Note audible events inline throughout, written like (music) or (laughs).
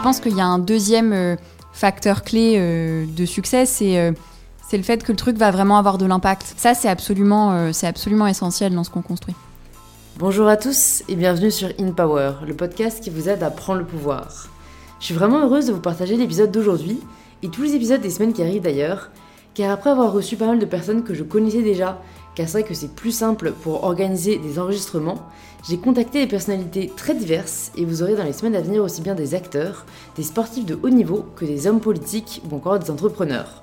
je pense qu'il y a un deuxième euh, facteur clé euh, de succès, c'est euh, c'est le fait que le truc va vraiment avoir de l'impact. Ça, c'est absolument, c'est absolument essentiel dans ce qu'on construit. Bonjour à tous et bienvenue sur In Power, le podcast qui vous aide à prendre le pouvoir. Je suis vraiment heureuse de vous partager l'épisode d'aujourd'hui et tous les épisodes des semaines qui arrivent d'ailleurs, car après avoir reçu pas mal de personnes que je connaissais déjà, car c'est vrai que c'est plus simple pour organiser des enregistrements, j'ai contacté des personnalités très diverses et vous aurez dans les semaines à venir aussi bien des acteurs, des sportifs de haut niveau que des hommes politiques ou encore des entrepreneurs.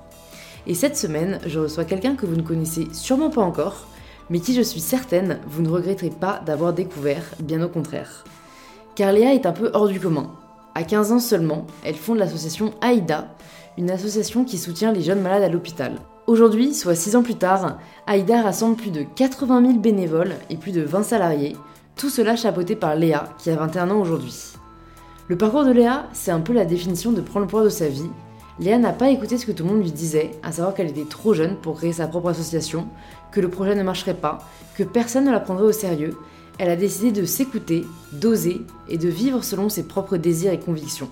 Et cette semaine, je reçois quelqu'un que vous ne connaissez sûrement pas encore, mais qui je suis certaine vous ne regretterez pas d'avoir découvert, bien au contraire. Car Léa est un peu hors du commun. À 15 ans seulement, elle fonde l'association AIDA, une association qui soutient les jeunes malades à l'hôpital. Aujourd'hui, soit 6 ans plus tard, AIDA rassemble plus de 80 000 bénévoles et plus de 20 salariés, tout cela chapeauté par Léa, qui a 21 ans aujourd'hui. Le parcours de Léa, c'est un peu la définition de prendre le pouvoir de sa vie. Léa n'a pas écouté ce que tout le monde lui disait, à savoir qu'elle était trop jeune pour créer sa propre association, que le projet ne marcherait pas, que personne ne la prendrait au sérieux. Elle a décidé de s'écouter, d'oser et de vivre selon ses propres désirs et convictions.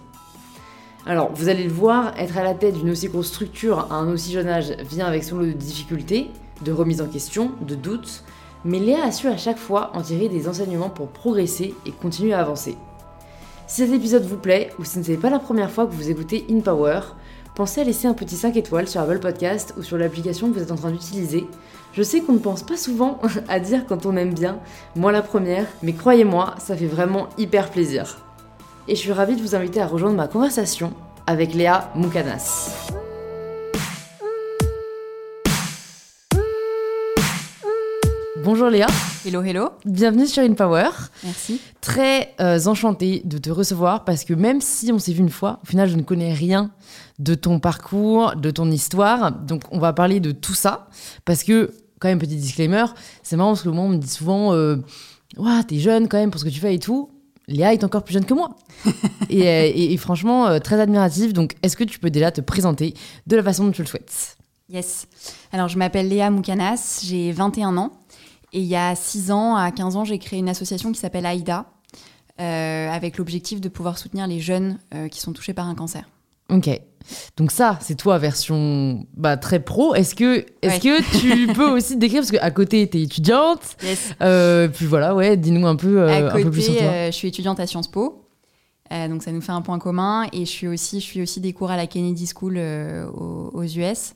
Alors, vous allez le voir, être à la tête d'une aussi grosse structure à un aussi jeune âge vient avec son lot de difficultés, de remise en question, de doutes, mais Léa a su à chaque fois en tirer des enseignements pour progresser et continuer à avancer. Si cet épisode vous plaît, ou si ce n'est pas la première fois que vous écoutez In Power, pensez à laisser un petit 5 étoiles sur Apple Podcast ou sur l'application que vous êtes en train d'utiliser. Je sais qu'on ne pense pas souvent (laughs) à dire quand on aime bien, moi la première, mais croyez-moi, ça fait vraiment hyper plaisir. Et je suis ravie de vous inviter à rejoindre ma conversation avec Léa Moukanas. Bonjour Léa, Hello, hello. bienvenue sur In Power. Merci. Très euh, enchantée de te recevoir parce que même si on s'est vu une fois, au final je ne connais rien de ton parcours, de ton histoire. Donc on va parler de tout ça parce que, quand même, petit disclaimer, c'est marrant parce que moi on me dit souvent euh, Ouah, t'es jeune quand même pour ce que tu fais et tout. Léa est encore plus jeune que moi. (laughs) et, euh, et- et franchement, euh, très admirative. Donc est-ce que tu peux déjà te présenter de la façon dont tu le souhaites? Yes. Alors, je m'appelle Léa Moukanas, j'ai 21 ans. Et il y a 6 ans, à 15 ans, j'ai créé une association qui s'appelle AIDA, euh, avec l'objectif de pouvoir soutenir les jeunes euh, qui sont touchés par un cancer. Ok. Donc ça, c'est toi version bah, très pro. Est-ce que, Ouais. que tu peux aussi te décrire parce qu'à côté t'es étudiante, Yes. Euh, puis voilà, ouais, dis-nous un peu, euh, à un peu plus sur toi. euh, je suis étudiante à Sciences Po. Donc ça nous fait un point commun. Et je suis aussi, je suis aussi des cours à la Kennedy School aux, aux US.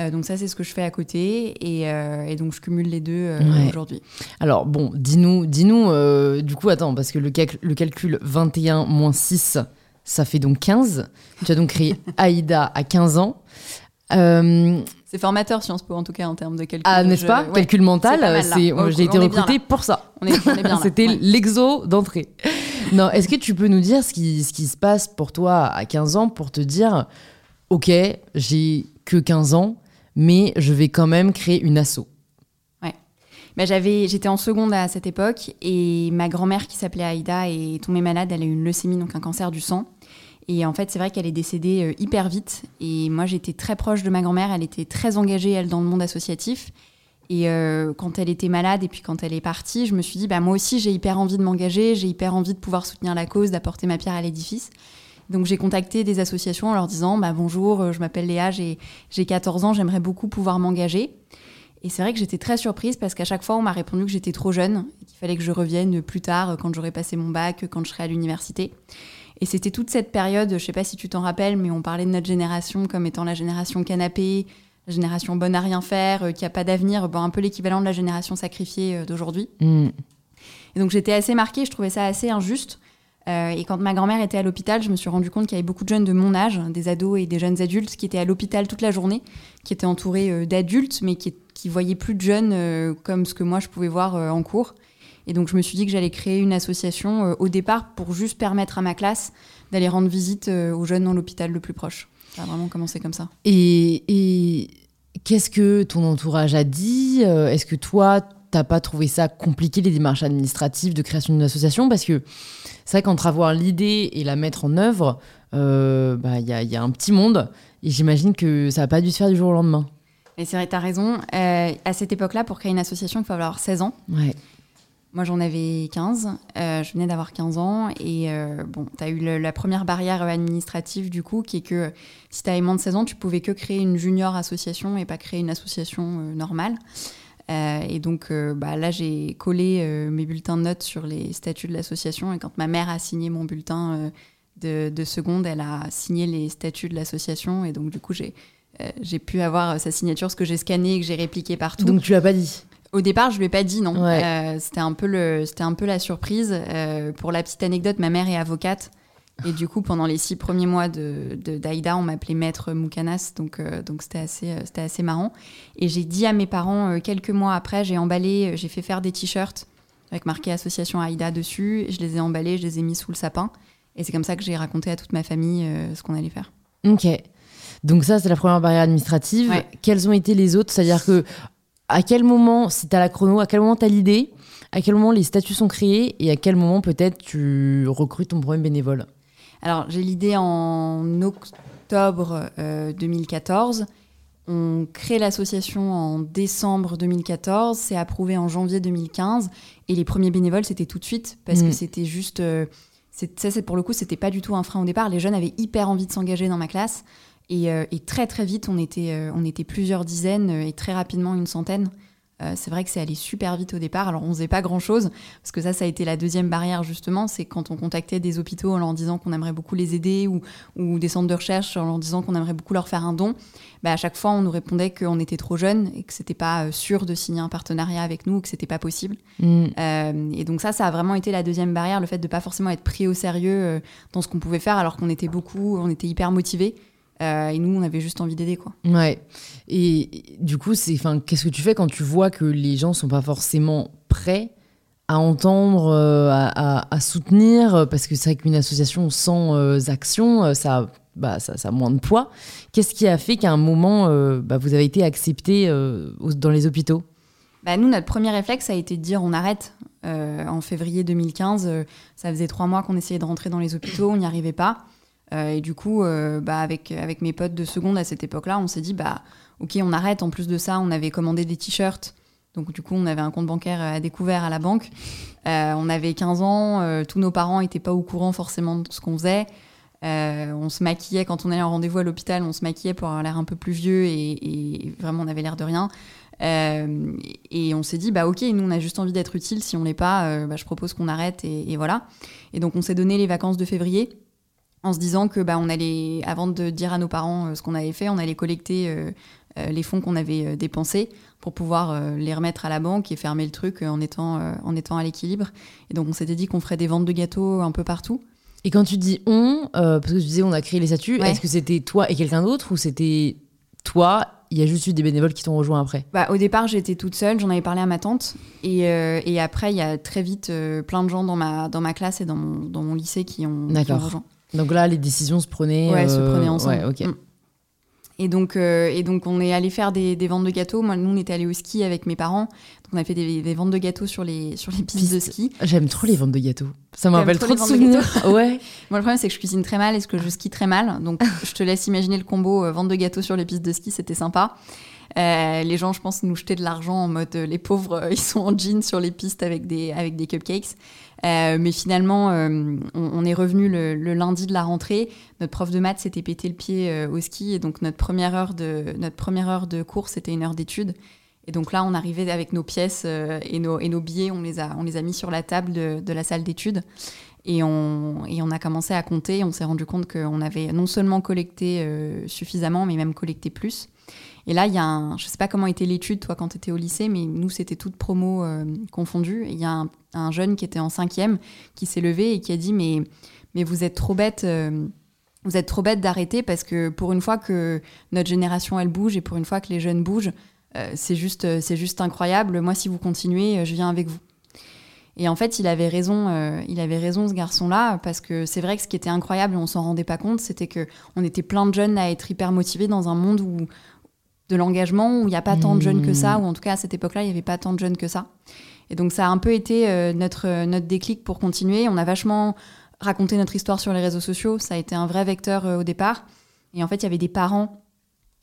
Euh, donc ça, c'est ce que je fais à côté. Et, euh, et donc je cumule les deux euh, Ouais. aujourd'hui. Alors bon, dis-nous, dis-nous, du coup, attends, parce que le, le calcul 21 moins 6, ça fait donc 15. Tu as donc créé (laughs) AIDA à 15 ans. Euh, C'est formateur Sciences Po en tout cas en termes de calcul. ah, n'est-ce pas? ouais. Calcul mental, c'est c'est- On- j'ai été recrutée pour ça. On est, on est bien là. (laughs) C'était Ouais. l'exo d'entrée. non, est-ce que tu peux nous dire ce qui, ce qui se passe pour toi à 15 ans pour te dire, ok, j'ai que 15 ans, mais je vais quand même créer une asso? Bah, j'avais, j'étais en seconde à cette époque et ma grand-mère qui s'appelait Aïda est tombée malade. Elle a eu une leucémie, donc un cancer du sang. Et en fait, c'est vrai qu'elle est décédée euh, hyper vite. Et moi, j'étais très proche de ma grand-mère. Elle était très engagée, elle, dans le monde associatif. Et euh, quand elle était malade et puis quand elle est partie, je me suis dit, bah, moi aussi, j'ai hyper envie de m'engager. J'ai hyper envie de pouvoir soutenir la cause, d'apporter ma pierre à l'édifice. Donc j'ai contacté des associations en leur disant, bah, bonjour, euh, je m'appelle Léa, j'ai, j'ai 14 ans, j'aimerais beaucoup pouvoir m'engager. Et c'est vrai que j'étais très surprise parce qu'à chaque fois, on m'a répondu que j'étais trop jeune qu'il fallait que je revienne plus tard, quand j'aurais passé mon bac, quand je serais à l'université. Et c'était toute cette période, je sais pas si tu t'en rappelles, mais on parlait de notre génération comme étant la génération canapé, la génération bonne à rien faire, euh, qui a pas d'avenir, bon, un peu l'équivalent de la génération sacrifiée euh, d'aujourd'hui. Hmm. Et donc j'étais assez marquée, je trouvais ça assez injuste. Euh, et quand ma grand-mère était à l'hôpital, je me suis rendu compte qu'il y avait beaucoup de jeunes de mon âge, des ados et des jeunes adultes, qui étaient à l'hôpital toute la journée, qui étaient entourés euh, d'adultes, mais qui, qui voyaient plus de jeunes euh, comme ce que moi je pouvais voir euh, en cours. Et donc je me suis dit que j'allais créer une association euh, au départ pour juste permettre à ma classe d'aller rendre visite aux jeunes dans l'hôpital le plus proche. Ça a vraiment commencé comme ça. Et, et qu'est-ce que ton entourage a dit Est-ce que toi, t'as pas trouvé ça compliqué, les démarches administratives de création d'une association? Parce que c'est vrai qu'entre avoir l'idée et la mettre en œuvre, bah, il y, a, il y a un petit monde. Et j'imagine que ça n'a pas dû se faire du jour au lendemain. Et c'est vrai, tu as raison. Euh, à cette époque-là, pour créer une association, il faut avoir 16 ans. Ouais. Moi, j'en avais 15. Euh, je venais d'avoir 15 ans. Et euh, bon, tu as eu le- la première barrière administrative, du coup, qui est que si tu avais moins de 16 ans, tu pouvais que créer une junior association et pas créer une association normale. Et donc, bah, là, j'ai collé mes bulletins de notes sur les statuts de l'association. Et quand ma mère a signé mon bulletin de, de seconde, elle a signé les statuts de l'association. Et donc, du coup, j'ai j'ai pu avoir euh, sa signature, ce que j'ai scanné et que j'ai répliqué partout. Donc tu l'as pas dit. Au départ, je lui ai pas dit non. Ouais. Euh, c'était un peu le, c'était un peu la surprise. Euh, pour la petite anecdote, ma mère est avocate et du coup, pendant les six premiers mois de de- d'Aïda, on m'appelait maître Moukanas, donc euh, donc c'était assez, euh, c'était assez marrant. Et j'ai dit à mes parents euh, quelques mois après, j'ai emballé, euh, j'ai fait faire des t-shirts avec marqué association Aïda dessus. Je les ai emballés, je les ai mis sous le sapin. Et c'est comme ça que j'ai raconté à toute ma famille euh, ce qu'on allait faire. Ok. Donc ça, c'est la première barrière administrative. Ouais. Quelles ont été les autres? C'est-à-dire que à quel moment, si tu as la chrono, à quel moment tu as l'idée? À quel moment les statuts sont créés? Et à quel moment peut-être tu recrutes ton premier bénévole? Alors, j'ai l'idée en octobre euh, 2014. On crée l'association en décembre 2014. C'est approuvé en janvier 2015. Et les premiers bénévoles, c'était tout de suite parce Mm. que c'était juste. euh, ça, c'est pour le coup, c'était pas du tout un frein au départ. Les jeunes avaient hyper envie de s'engager dans ma classe. Et, euh, et très, très vite, on était, euh, on était plusieurs dizaines euh, et très rapidement une centaine. C'est vrai que c'est allé super vite au départ. Alors, on faisait pas grand chose parce que ça, ça a été la deuxième barrière justement. C'est quand on contactait des hôpitaux en leur disant qu'on aimerait beaucoup les aider ou, ou des centres de recherche en leur disant qu'on aimerait beaucoup leur faire un don. Bah, à chaque fois, on nous répondait qu'on était trop jeunes et que c'était pas sûr de signer un partenariat avec nous ou que c'était pas possible. Euh, et donc ça, ça a vraiment été la deuxième barrière, le fait de pas forcément être pris au sérieux dans ce qu'on pouvait faire alors qu'on était beaucoup, on était hyper motivés. Euh, et nous, on avait juste envie d'aider, quoi. Ouais. Et du coup, c'est, enfin, qu'est-ce que tu fais quand tu vois que les gens sont pas forcément prêts à entendre, euh, à, à- à soutenir? Parce que c'est vrai qu'une association sans euh, action, ça, bah, ça, ça a moins de poids. Qu'est-ce qui a fait qu'à un moment, bah, vous avez été accepté dans les hôpitaux? Bah, nous, notre premier réflexe a été de dire on arrête. En février 2015, euh, ça faisait trois mois qu'on essayait de rentrer dans les hôpitaux, on n'y arrivait pas. Euh, et du coup, euh, bah, avec, avec mes potes de seconde à cette époque-là, on s'est dit bah, ok, on arrête. En plus de ça, on avait commandé des t-shirts. Donc, du coup, on avait un compte bancaire à découvert à la banque. Euh, on avait 15 ans, euh, tous nos parents n'étaient pas au courant forcément de ce qu'on faisait. Euh, on se maquillait quand on allait en rendez-vous à l'hôpital, on se maquillait pour avoir l'air un peu plus vieux et, vraiment on avait l'air de rien. Euh, et on s'est dit, bah ok, nous on a juste envie d'être utile. Si on l'est pas, euh, bah, je propose qu'on arrête et voilà. Et donc on s'est donné les vacances de février en se disant que bah on allait, avant de dire à nos parents euh, ce qu'on avait fait, on allait collecter euh, euh, les fonds qu'on avait dépensés pour pouvoir les remettre à la banque et fermer le truc en étant, en étant à l'équilibre. Et donc on s'était dit qu'on ferait des ventes de gâteaux un peu partout. Et quand tu dis on, euh, parce que tu disais on a créé les statuts, Ouais. est-ce que c'était toi et quelqu'un d'autre ou c'était toi Il y a juste eu des bénévoles qui t'ont rejoint après? Bah, au départ, j'étais toute seule, j'en avais parlé à ma tante. Et, euh, et après, il y a très vite euh, plein de gens dans ma, dans ma classe et dans mon, dans mon lycée qui ont, qui ont rejoint. Donc là, les décisions se prenaient. Ouais, se euh, prenaient ensemble. Ouais, ok. Mm. Et donc, euh, et donc, on est allé faire des, des ventes de gâteaux. Moi, nous, on était allé au ski avec mes parents. Donc, on a fait des, des ventes de gâteaux sur les, sur les pistes de ski. J'aime trop les ventes de gâteaux. Ça me rappelle trop trop de souvenirs. (laughs) ouais. Moi, le problème, c'est que je cuisine très mal et que je skie très mal. Donc, (laughs) je te laisse imaginer le combo euh, vente de gâteaux sur les pistes de ski. C'était sympa. Euh, les gens, je pense, nous jetaient de l'argent en mode euh, les pauvres, euh, ils sont en jean sur les pistes avec des, avec des cupcakes. Euh, mais finalement, euh, on, est revenu le, lundi de la rentrée. Notre prof de maths s'était pété le pied euh, au ski et donc notre première heure de, notre première heure de cours, c'était une heure d'étude. Et donc là, on arrivait avec nos pièces et, nos, et nos billets, on les a, on les a mis sur la table de, la salle d'études. Et on, et on a commencé à compter. On s'est rendu compte qu'on avait non seulement collecté suffisamment, mais même collecté plus. Et là, il y a un, je sais pas comment était l'étude, toi, quand tu étais au lycée, mais nous, c'était toute promo euh, confondue. Et il y a un, un jeune qui était en cinquième qui s'est levé et qui a dit Mais, mais vous êtes trop bête. euh, vous êtes trop d'arrêter parce que pour une fois que notre génération elle bouge et pour une fois que les jeunes bougent, euh, c'est juste, euh, c'est juste incroyable. Moi, si vous continuez, je viens avec vous. Et en fait, il avait raison, il avait raison ce garçon-là, parce que c'est vrai que ce qui était incroyable, on s'en rendait pas compte, c'était que on était plein de jeunes à être hyper motivés dans un monde où de l'engagement où il n'y a pas tant de jeunes que ça, ou en tout cas à cette époque-là, il n'y avait pas tant de jeunes que ça. Et donc ça a un peu été euh, notre, euh, notre déclic pour continuer. On a vachement raconté notre histoire sur les réseaux sociaux, ça a été un vrai vecteur euh, au départ. Et en fait, il y avait des parents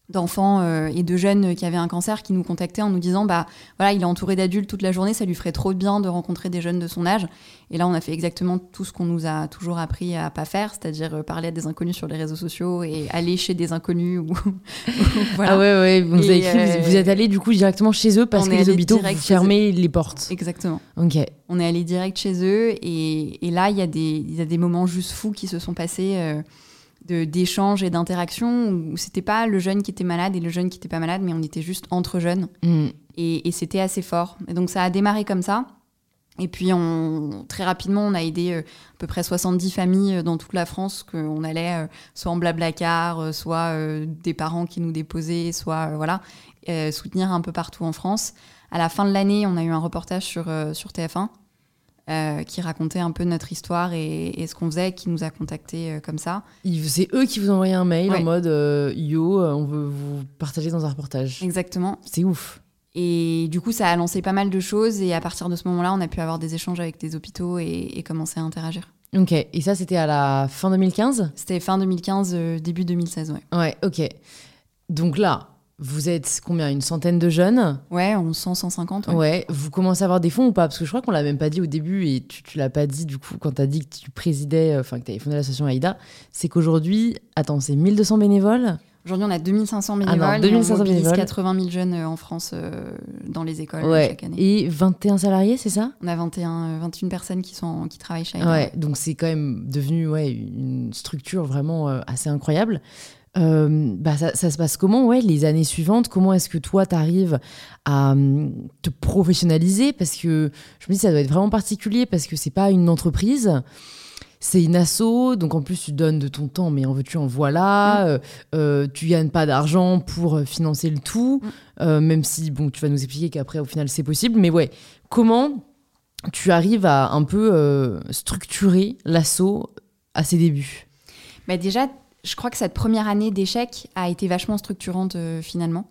d'enfants euh, et de jeunes qui avaient un cancer qui nous contactaient en nous disant bah voilà il est entouré d'adultes toute la journée ça lui ferait trop bien de rencontrer des jeunes de son âge. Et là on a fait exactement tout ce qu'on nous a toujours appris à pas faire c'est-à-dire euh, parler à des inconnus sur les réseaux sociaux et aller chez des inconnus ou, (laughs) voilà. ah ouais ouais vous, avez écrit, vous, êtes allé du coup directement chez eux parce que les hôpitaux fermez les portes. Exactement. Ok. On est allé direct chez eux et, et là il y a des il y a des moments juste fous qui se sont passés d'échanges et d'interactions où c'était pas le jeune qui était malade et le jeune qui était pas malade, mais on était juste entre jeunes. Mm. Et, c'était assez fort. Et donc ça a démarré comme ça. Et puis on, très rapidement, on a aidé euh, à peu près 70 familles euh, dans toute la France, qu'on allait euh, soit en blablacar, soit des parents qui nous déposaient, soit voilà, soutenir un peu partout en France. À la fin de l'année, on a eu un reportage sur, sur TF1 euh, qui racontait un peu notre histoire et, ce qu'on faisait, qui nous a contactés euh, comme ça. C'est eux qui vous envoyaient un mail en mode euh, Yo, on veut vous partager dans un reportage. Exactement. C'est ouf. Et du coup, ça a lancé pas mal de choses et à partir de ce moment-là, on a pu avoir des échanges avec des hôpitaux et, commencer à interagir. Ok, et ça c'était à la fin 2015 C'était fin 2015, début 2016, ouais. Ouais, ok. Donc là, vous êtes combien Une centaine de jeunes Ouais, on 100, 150. Ouais. ouais. Vous commencez à avoir des fonds ou pas? Parce que je crois qu'on l'a même pas dit au début et tu, tu l'as pas dit du coup quand tu as dit que tu présidais, euh, enfin que tu avais fondé l'association AIDA. C'est qu'aujourd'hui, attends, c'est 1200 bénévoles? Aujourd'hui, on a 2500 bénévoles. Ah non, 2500 et on 80 000 jeunes euh, en France euh, dans les écoles chaque année. Et 21 salariés, c'est ça? On a 21, 21 personnes qui, sont, qui travaillent chez AIDA. Ouais, donc c'est quand même devenu ouais, une structure vraiment assez incroyable. Euh, bah ça, se passe comment ouais, les années suivantes? Comment est-ce que toi, tu arrives à hum, te professionnaliser? Parce que je me dis, ça doit être vraiment particulier parce que c'est pas une entreprise. C'est une asso, donc en plus tu donnes de ton temps, mais en veux-tu, en voilà. Mm. Euh, euh, tu gagnes pas d'argent pour financer le tout, mm. même si bon, tu vas nous expliquer qu'après au final c'est possible. Mais ouais, comment tu arrives à un peu structurer l'asso à ses débuts? Bah Déjà, je crois que cette première année d'échec a été vachement structurante euh, finalement.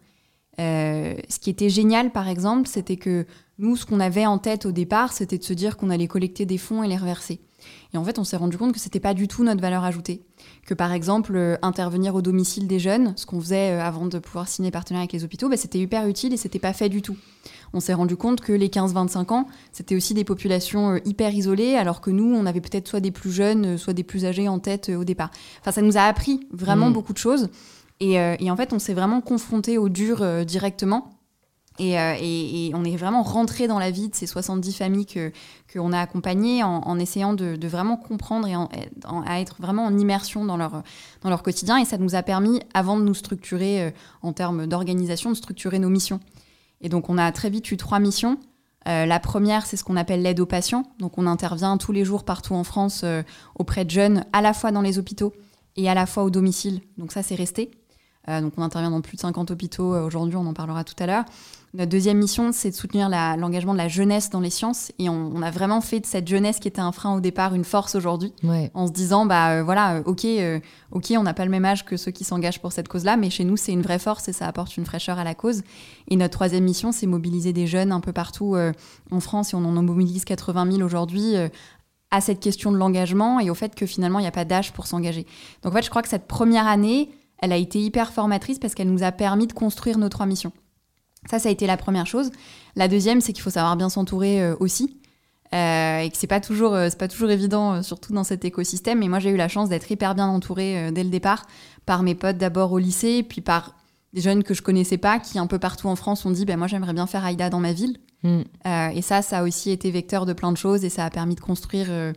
Euh, ce qui était génial, par exemple, c'était que nous, ce qu'on avait en tête au départ, c'était de se dire qu'on allait collecter des fonds et les reverser. Et en fait, on s'est rendu compte que c'était pas du tout notre valeur ajoutée. Que par exemple, euh, intervenir au domicile des jeunes, ce qu'on faisait avant de pouvoir signer partenaire avec les hôpitaux, bah, c'était hyper utile et c'était pas fait du tout on s'est rendu compte que les 15-25 ans, c'était aussi des populations euh, hyper isolées, alors que nous, on avait peut-être soit des plus jeunes, euh, soit des plus âgés en tête euh, au départ. Enfin, ça nous a appris vraiment mm. beaucoup de choses. Et, en fait, on s'est vraiment confronté au dur directement. Et, on est vraiment rentré dans la vie de ces 70 familles que qu'on a accompagnées en, essayant de, vraiment comprendre et à être vraiment en immersion dans leur, dans leur quotidien. Et ça nous a permis, avant de nous structurer en termes d'organisation, de structurer nos missions. Et donc, on a très vite eu trois missions. Euh, la première, c'est ce qu'on appelle l'aide aux patients. Donc, on intervient tous les jours partout en France euh, auprès de jeunes, à la fois dans les hôpitaux et à la fois au domicile. Donc, ça, c'est resté. Euh, donc, on intervient dans plus de 50 hôpitaux aujourd'hui, on en parlera tout à l'heure. Notre deuxième mission, c'est de soutenir l'engagement de la jeunesse dans les sciences. Et on, a vraiment fait de cette jeunesse qui était un frein au départ une force aujourd'hui. En se disant, bah voilà, ok, ok, on n'a pas le même âge que ceux qui s'engagent pour cette cause-là, mais chez nous, c'est une vraie force et ça apporte une fraîcheur à la cause. Et notre troisième mission, c'est mobiliser des jeunes un peu partout euh, en France, et on en mobilise 80 000 aujourd'hui, euh, à cette question de l'engagement et au fait que finalement, il n'y a pas d'âge pour s'engager. Donc en fait, je crois que cette première année, elle a été hyper formatrice parce qu'elle nous a permis de construire nos trois missions. Ça, ça a été la première chose. La deuxième, c'est qu'il faut savoir bien s'entourer euh, aussi. et que c'est pas toujours c'est pas toujours évident surtout dans cet écosystème mais moi j'ai eu la chance d'être hyper bien entourée dès le départ par mes potes d'abord au lycée puis par des jeunes que je connaissais pas qui un peu partout en France ont dit ben moi j'aimerais bien faire Aïda dans ma ville mm. euh, et ça ça a aussi été vecteur de plein de choses et ça a permis de construire euh,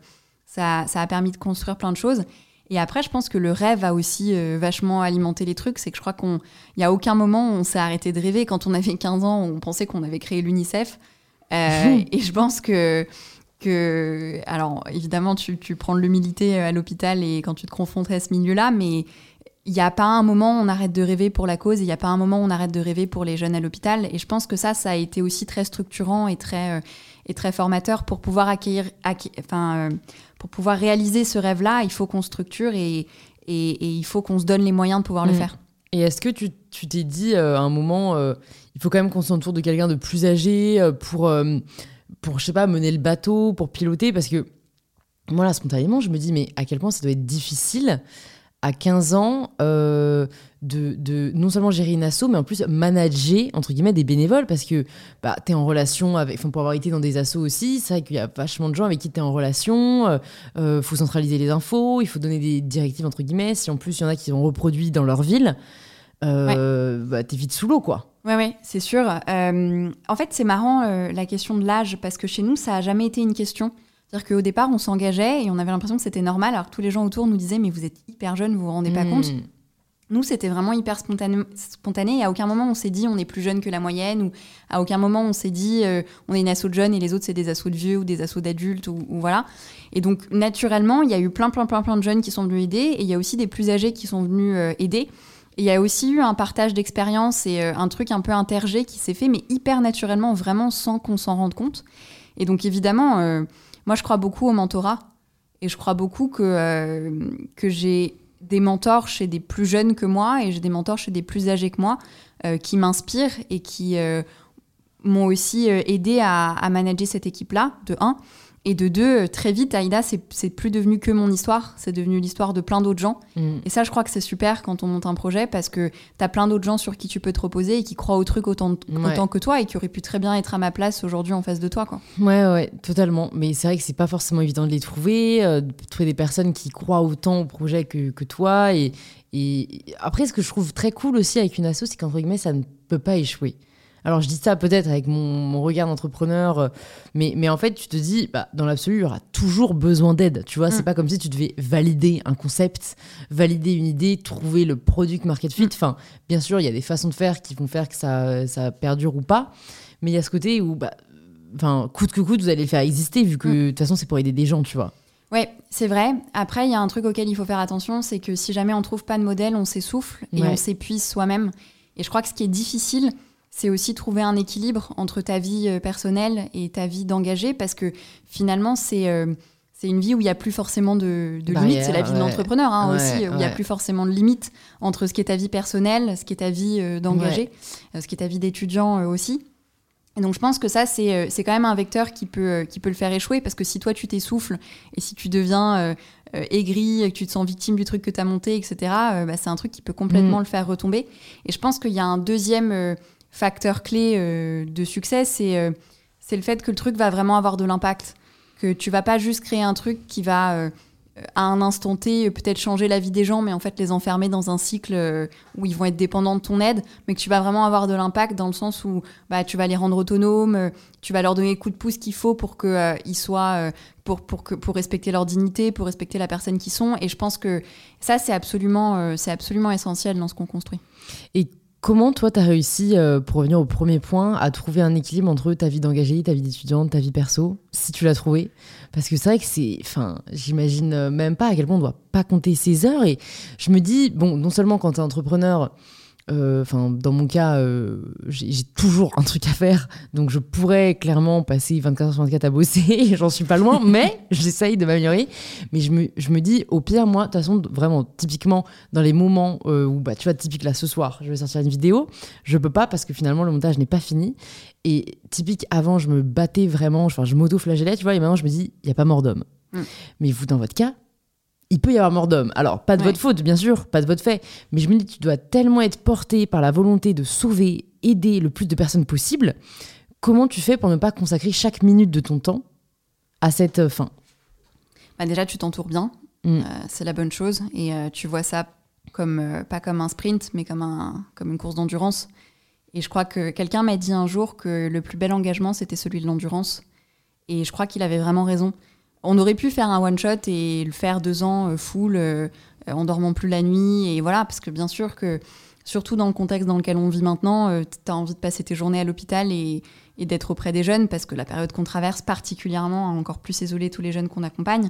ça, ça, a permis de construire plein de choses et après je pense que le rêve a aussi euh, vachement alimenté les trucs. C'est que je crois qu'on il y a aucun moment où on s'est arrêté de rêver. Quand on avait 15 ans on pensait qu'on avait créé l'UNICEF. (laughs) Et je pense que que alors évidemment tu, tu prends de l'humilité à l'hôpital et quand tu te confrontes à ce milieu là mais il n'y a pas un moment où on arrête de rêver pour la cause, il n'y a pas un moment où on arrête de rêver pour les jeunes à l'hôpital. Et je pense que ça, ça a été aussi très structurant et très, euh, et très formateur pour pouvoir accueillir, enfin, euh, pour pouvoir réaliser ce rêve-là. Il faut qu'on structure et, et, il faut qu'on se donne les moyens de pouvoir le mm. faire. Et est-ce que tu t'es dit euh, à un moment, il faut quand même qu'on s'entoure de quelqu'un de plus âgé pour, pour, je sais pas, mener le bateau, pour piloter? Parce que moi, là, spontanément, je me dis, mais à quel point ça doit être difficile? À 15 ans euh, de, de, non seulement gérer une asso, mais en plus manager, entre guillemets, des bénévoles parce que bah, tu es en relation avec. Enfin, pour avoir été dans des assos aussi, c'est vrai qu'il y a vachement de gens avec qui tu es en relation. Il euh, euh, faut centraliser les infos, il faut donner des directives, entre guillemets. Si en plus il y en a qui ont reproduit dans leur ville, euh, bah, t'es vite sous l'eau, quoi. Ouais, ouais, c'est sûr. en fait, c'est marrant la question de l'âge parce que chez nous, ça a jamais été une question. C'est-à-dire qu'au départ, on s'engageait et on avait l'impression que c'était normal, alors que tous les gens autour nous disaient Mais vous êtes hyper jeune, vous vous rendez pas hmm. compte nous, c'était vraiment hyper spontané, spontané, et à aucun moment on s'est dit on est plus jeune que la moyenne, ou à aucun moment on s'est dit euh, on est une asso de jeunes et les autres c'est des assos de vieux ou des assos d'adultes, ou, voilà. Et donc naturellement, il y a eu plein, plein, plein, plein de jeunes qui sont venus aider, et il y a aussi des plus âgés qui sont venus euh, aider. Et il y a aussi eu un partage d'expérience et euh, un truc un peu intergé qui s'est fait, mais hyper naturellement, vraiment sans qu'on s'en rende compte. Et donc évidemment, moi je crois beaucoup au mentorat, et je crois beaucoup que, que j'ai des mentors chez des plus jeunes que moi et j'ai des mentors chez des plus âgés que moi euh, qui m'inspirent et qui euh, m'ont aussi euh, aidé à, à, manager cette équipe-là, de un. Et de deux, euh, très vite, Aïda, c'est plus devenu que mon histoire, c'est devenu l'histoire de plein d'autres gens. Mm. Et ça, je crois que c'est super quand on monte un projet parce que tu as plein d'autres gens sur qui tu peux te reposer et qui croient au truc autant, autant que toi et qui auraient pu très bien être à ma place aujourd'hui en face de toi. Quoi. Ouais, ouais, totalement. Mais c'est vrai que c'est pas forcément évident de les trouver, euh, de trouver des personnes qui croient autant au projet que, que toi. Et, et après, ce que je trouve très cool aussi avec une asso, c'est qu'entre guillemets, ça ne peut pas échouer. Alors je dis ça peut-être avec mon, regard d'entrepreneur, euh, mais, mais en fait tu te dis, bah, dans l'absolu, il y aura toujours besoin d'aide. Tu vois, c'est mm. pas comme si tu devais valider un concept, valider une idée, trouver le product market fit. Mm. Enfin, bien sûr, il y a des façons de faire qui vont faire que ça, ça perdure ou pas, mais il y a ce côté où, bah, enfin, coûte que coûte, vous allez le faire exister vu que mm. de toute façon c'est pour aider des gens, tu vois. Ouais, c'est vrai. Après, il y a un truc auquel il faut faire attention, c'est que si jamais on trouve pas de modèle, on s'essouffle et on s'épuise soi-même. Et je crois que ce qui est difficile, c'est aussi trouver un équilibre entre ta vie euh, personnelle et ta vie d'engagé, parce que finalement, c'est euh, c'est une vie où il n'y a plus forcément de, de limites. C'est la vie de l'entrepreneur hein, aussi, où il n'y a plus forcément de limites entre ce qui est ta vie personnelle, ce qui est ta vie euh, d'engagé, ce qui est ta vie d'étudiant aussi. Et donc je pense que ça, c'est quand même un vecteur qui peut, qui peut le faire échouer, parce que si toi, tu t'essouffles et si tu deviens aigri, que tu te sens victime du truc que tu as monté, etc., bah, c'est un truc qui peut complètement mm. le faire retomber. Et je pense qu'il y a un deuxième facteur clé euh, de succès, euh, c'est le fait que le truc va vraiment avoir de l'impact. Que tu vas pas juste créer un truc qui va, euh, à un instant T, peut-être changer la vie des gens, mais en fait les enfermer dans un cycle où ils vont être dépendants de ton aide, mais que tu vas vraiment avoir de l'impact dans le sens où bah, tu vas les rendre autonomes, tu vas leur donner le coup de pouce qu'il faut pour qu'ils soient. pour, pour, que, pour respecter leur dignité, pour respecter la personne qu'ils sont. Et je pense que ça, c'est absolument, c'est absolument essentiel dans ce qu'on construit. Et Comment toi, tu as réussi, euh, pour revenir au premier point, à trouver un équilibre entre ta vie d'engagé, ta vie d'étudiante, ta vie perso, si tu l'as trouvé Parce que c'est vrai que c'est. Enfin, j'imagine euh, même pas à quel point on doit pas compter ses heures. Et je me dis, bon, non seulement quand tu es entrepreneur, enfin, dans mon cas, euh, j'ai toujours un truc à faire, donc je pourrais clairement passer 24 heures sur 24 à bosser, (laughs) j'en suis pas loin, (laughs) mais j'essaye de m'améliorer. Mais je me, je me, dis, au pire, moi, de toute façon, vraiment, typiquement, dans les moments euh, où, bah, tu vois, typique là, ce soir, je vais sortir une vidéo, je peux pas parce que finalement, le montage n'est pas fini. Et typique, avant, je me battais vraiment, enfin, je m'auto-flagellais, tu vois, et maintenant, je me dis, il n'y a pas mort d'homme. Mm. Mais vous, dans votre cas, il peut y avoir mort d'homme. Alors, pas de votre faute, bien sûr, pas de votre fait. Mais je me dis, tu dois tellement être porté par la volonté de sauver, aider le plus de personnes possible. Comment tu fais pour ne pas consacrer chaque minute de ton temps à cette euh, fin? Bah Déjà, tu t'entoures bien. Mm. Euh, c'est la bonne chose. Et euh, tu vois ça comme, pas comme un sprint, mais comme, un, comme une course d'endurance. Et je crois que quelqu'un m'a dit un jour que le plus bel engagement, c'était celui de l'endurance. Et je crois qu'il avait vraiment raison. On aurait pu faire un one-shot et le faire deux ans euh, full, euh, en dormant plus la nuit, et voilà, parce que bien sûr que, surtout dans le contexte dans lequel on vit maintenant, euh, tu as envie de passer tes journées à l'hôpital et, d'être auprès des jeunes, parce que la période qu'on traverse particulièrement a encore plus isolé tous les jeunes qu'on accompagne.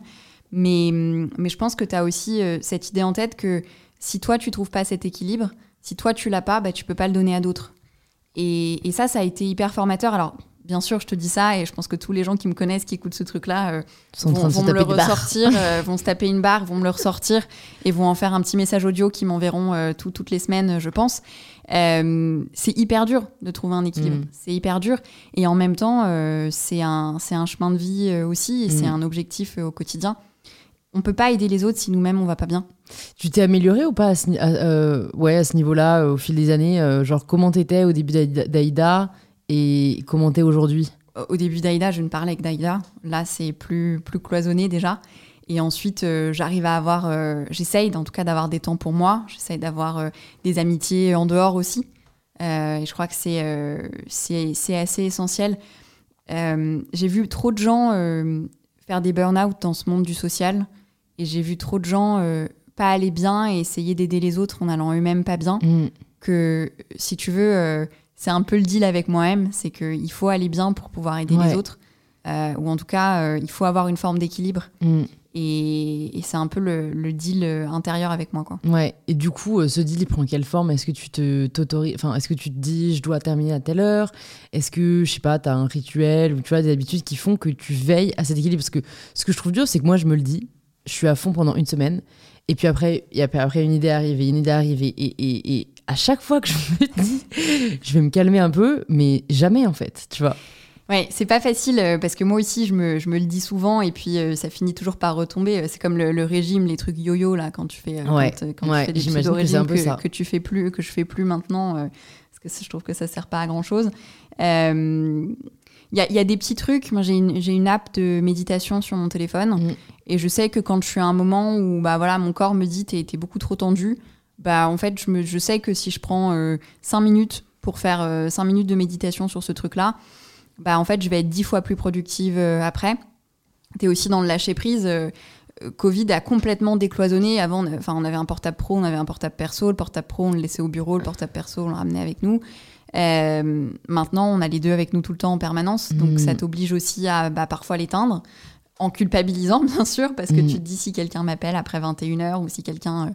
Mais, mais je pense que tu as aussi cette idée en tête que si toi, tu trouves pas cet équilibre, si toi, tu l'as pas, bah, tu peux pas le donner à d'autres. Et, et, ça, ça a été hyper formateur. Alors, bien sûr, je te dis ça et je pense que tous les gens qui me connaissent, qui écoutent ce truc-là, euh, vont, me le ressortir, euh, (laughs) vont se taper une barre, vont me le ressortir et vont en faire un petit message audio qui m'enverront euh, toutes les semaines, je pense. c'est hyper dur de trouver un équilibre. Mm. C'est hyper dur et en même temps, c'est un, un chemin de vie aussi et c'est mm. un objectif au quotidien. on peut pas aider les autres si nous-mêmes on va pas bien. Tu t'es amélioré ou pas à ce, ouais, à ce niveau-là, au fil des années Genre, comment t'étais au début d'Aïda et comment t'es aujourd'hui Au début d'Aïda, je ne parlais que d'Aïda. Là, c'est plus, plus cloisonné déjà. Et ensuite, j'arrive à avoir, j'essaye en tout cas d'avoir des temps pour moi. J'essaye d'avoir des amitiés en dehors aussi. et je crois que c'est c'est assez essentiel. J'ai vu trop de gens faire des burn-out dans ce monde du social. Et j'ai vu trop de gens euh, pas aller bien et essayer d'aider les autres en allant eux-mêmes pas bien. Mm. Que si tu veux, euh, c'est un peu le deal avec moi-même, c'est qu'il faut aller bien pour pouvoir aider les autres. Euh, ou en tout cas, il faut avoir une forme d'équilibre. Mm. Et, c'est un peu le, deal intérieur avec moi. Quoi. Ouais. Et du coup, ce deal, il prend quelle forme? Est-ce que tu te t'autorises Enfin, est-ce que tu te dis, je dois terminer à telle heure? Est-ce que, je sais pas, tu as un rituel ou tu as des habitudes qui font que tu veilles à cet équilibre? Parce que ce que je trouve dur, c'est que moi, je me le dis, je suis à fond pendant une semaine. Et puis après, y a, après une idée arrive, une idée arrive. Et, et, et, à chaque fois que je me dis, je vais me calmer un peu, mais jamais en fait, tu vois. Ouais, c'est pas facile euh, parce que moi aussi, je me, je me le dis souvent et puis euh, ça finit toujours par retomber. Euh, c'est comme le, régime, les trucs yo-yo là, quand tu fais, ouais. quand, tu fais des régime que, que, que, tu fais plus, que je fais plus maintenant, parce que je trouve que ça sert pas à grand chose. Il y a, y a, des petits trucs. Moi, j'ai une, une, app de méditation sur mon téléphone. Mm. Et je sais que quand je suis à un moment où bah, voilà, mon corps me dit t'es es beaucoup trop tendu, bah, en fait, je, me, je sais que si je prends euh, 5 minutes pour faire euh, 5 minutes de méditation sur ce truc-là, bah, en fait, je vais être 10 fois plus productive euh, après. Tu es aussi dans le lâcher-prise. Euh, Covid a complètement décloisonné. Avant, enfin, on avait un portable pro, on avait un portable perso. Le portable pro, on le laissait au bureau. Le portable perso, on le ramenait avec nous. Euh, maintenant, on a les deux avec nous tout le temps en permanence, donc mm. ça t'oblige aussi à bah, parfois l'éteindre, en culpabilisant (laughs) bien sûr, parce que mm. tu te dis si quelqu'un m'appelle après 21h ou si quelqu'un...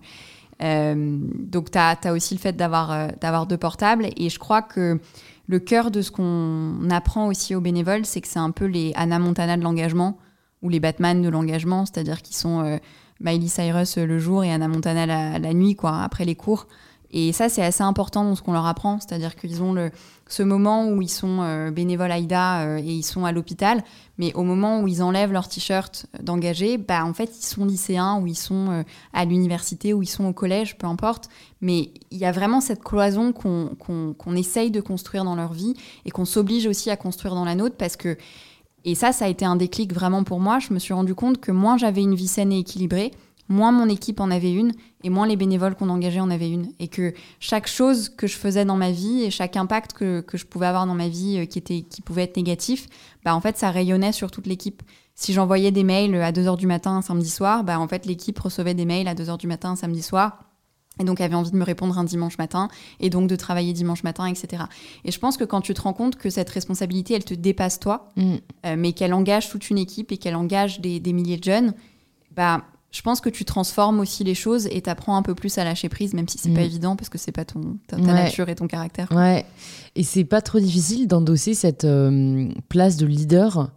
Euh, euh, donc tu as, aussi le fait d'avoir d'avoir deux portables, et je crois que le cœur de ce qu'on apprend aussi aux bénévoles, c'est que c'est un peu les Anna Montana de l'engagement, ou les Batman de l'engagement, c'est-à-dire qu'ils sont... Miley Cyrus le jour et Anna Montana la, la nuit, quoi, après les cours. Et ça, c'est assez important dans ce qu'on leur apprend, c'est-à-dire qu'ils ont le, ce moment où ils sont euh, bénévoles AIDA euh, et ils sont à l'hôpital, mais au moment où ils enlèvent leur t-shirt d'engagé, bah, en fait, ils sont lycéens ou ils sont euh, à l'université ou ils sont au collège, peu importe. Mais il y a vraiment cette cloison qu'on essaye de construire dans leur vie et qu'on s'oblige aussi à construire dans la nôtre parce que, et ça, ça a été un déclic vraiment pour moi, je me suis rendu compte que moins j'avais une vie saine et équilibrée, moins mon équipe en avait une et moins les bénévoles qu'on engageait en avaient une. Et que chaque chose que je faisais dans ma vie et chaque impact que, que je pouvais avoir dans ma vie euh, qui, était, qui pouvait être négatif, bah en fait, ça rayonnait sur toute l'équipe. Si j'envoyais des mails à 2h du matin un samedi soir, bah en fait, l'équipe recevait des mails à 2h du matin un samedi soir. Et donc avait envie de me répondre un dimanche matin, et donc de travailler dimanche matin, etc. Et je pense que quand tu te rends compte que cette responsabilité, elle te dépasse toi, mm. euh, mais qu'elle engage toute une équipe et qu'elle engage des, des milliers de jeunes, bah je pense que tu transformes aussi les choses et t'apprends un peu plus à lâcher prise, même si c'est pas mm. évident parce que c'est pas ton, ta, nature et ton caractère. Ouais. Et c'est pas trop difficile d'endosser cette euh, place de leader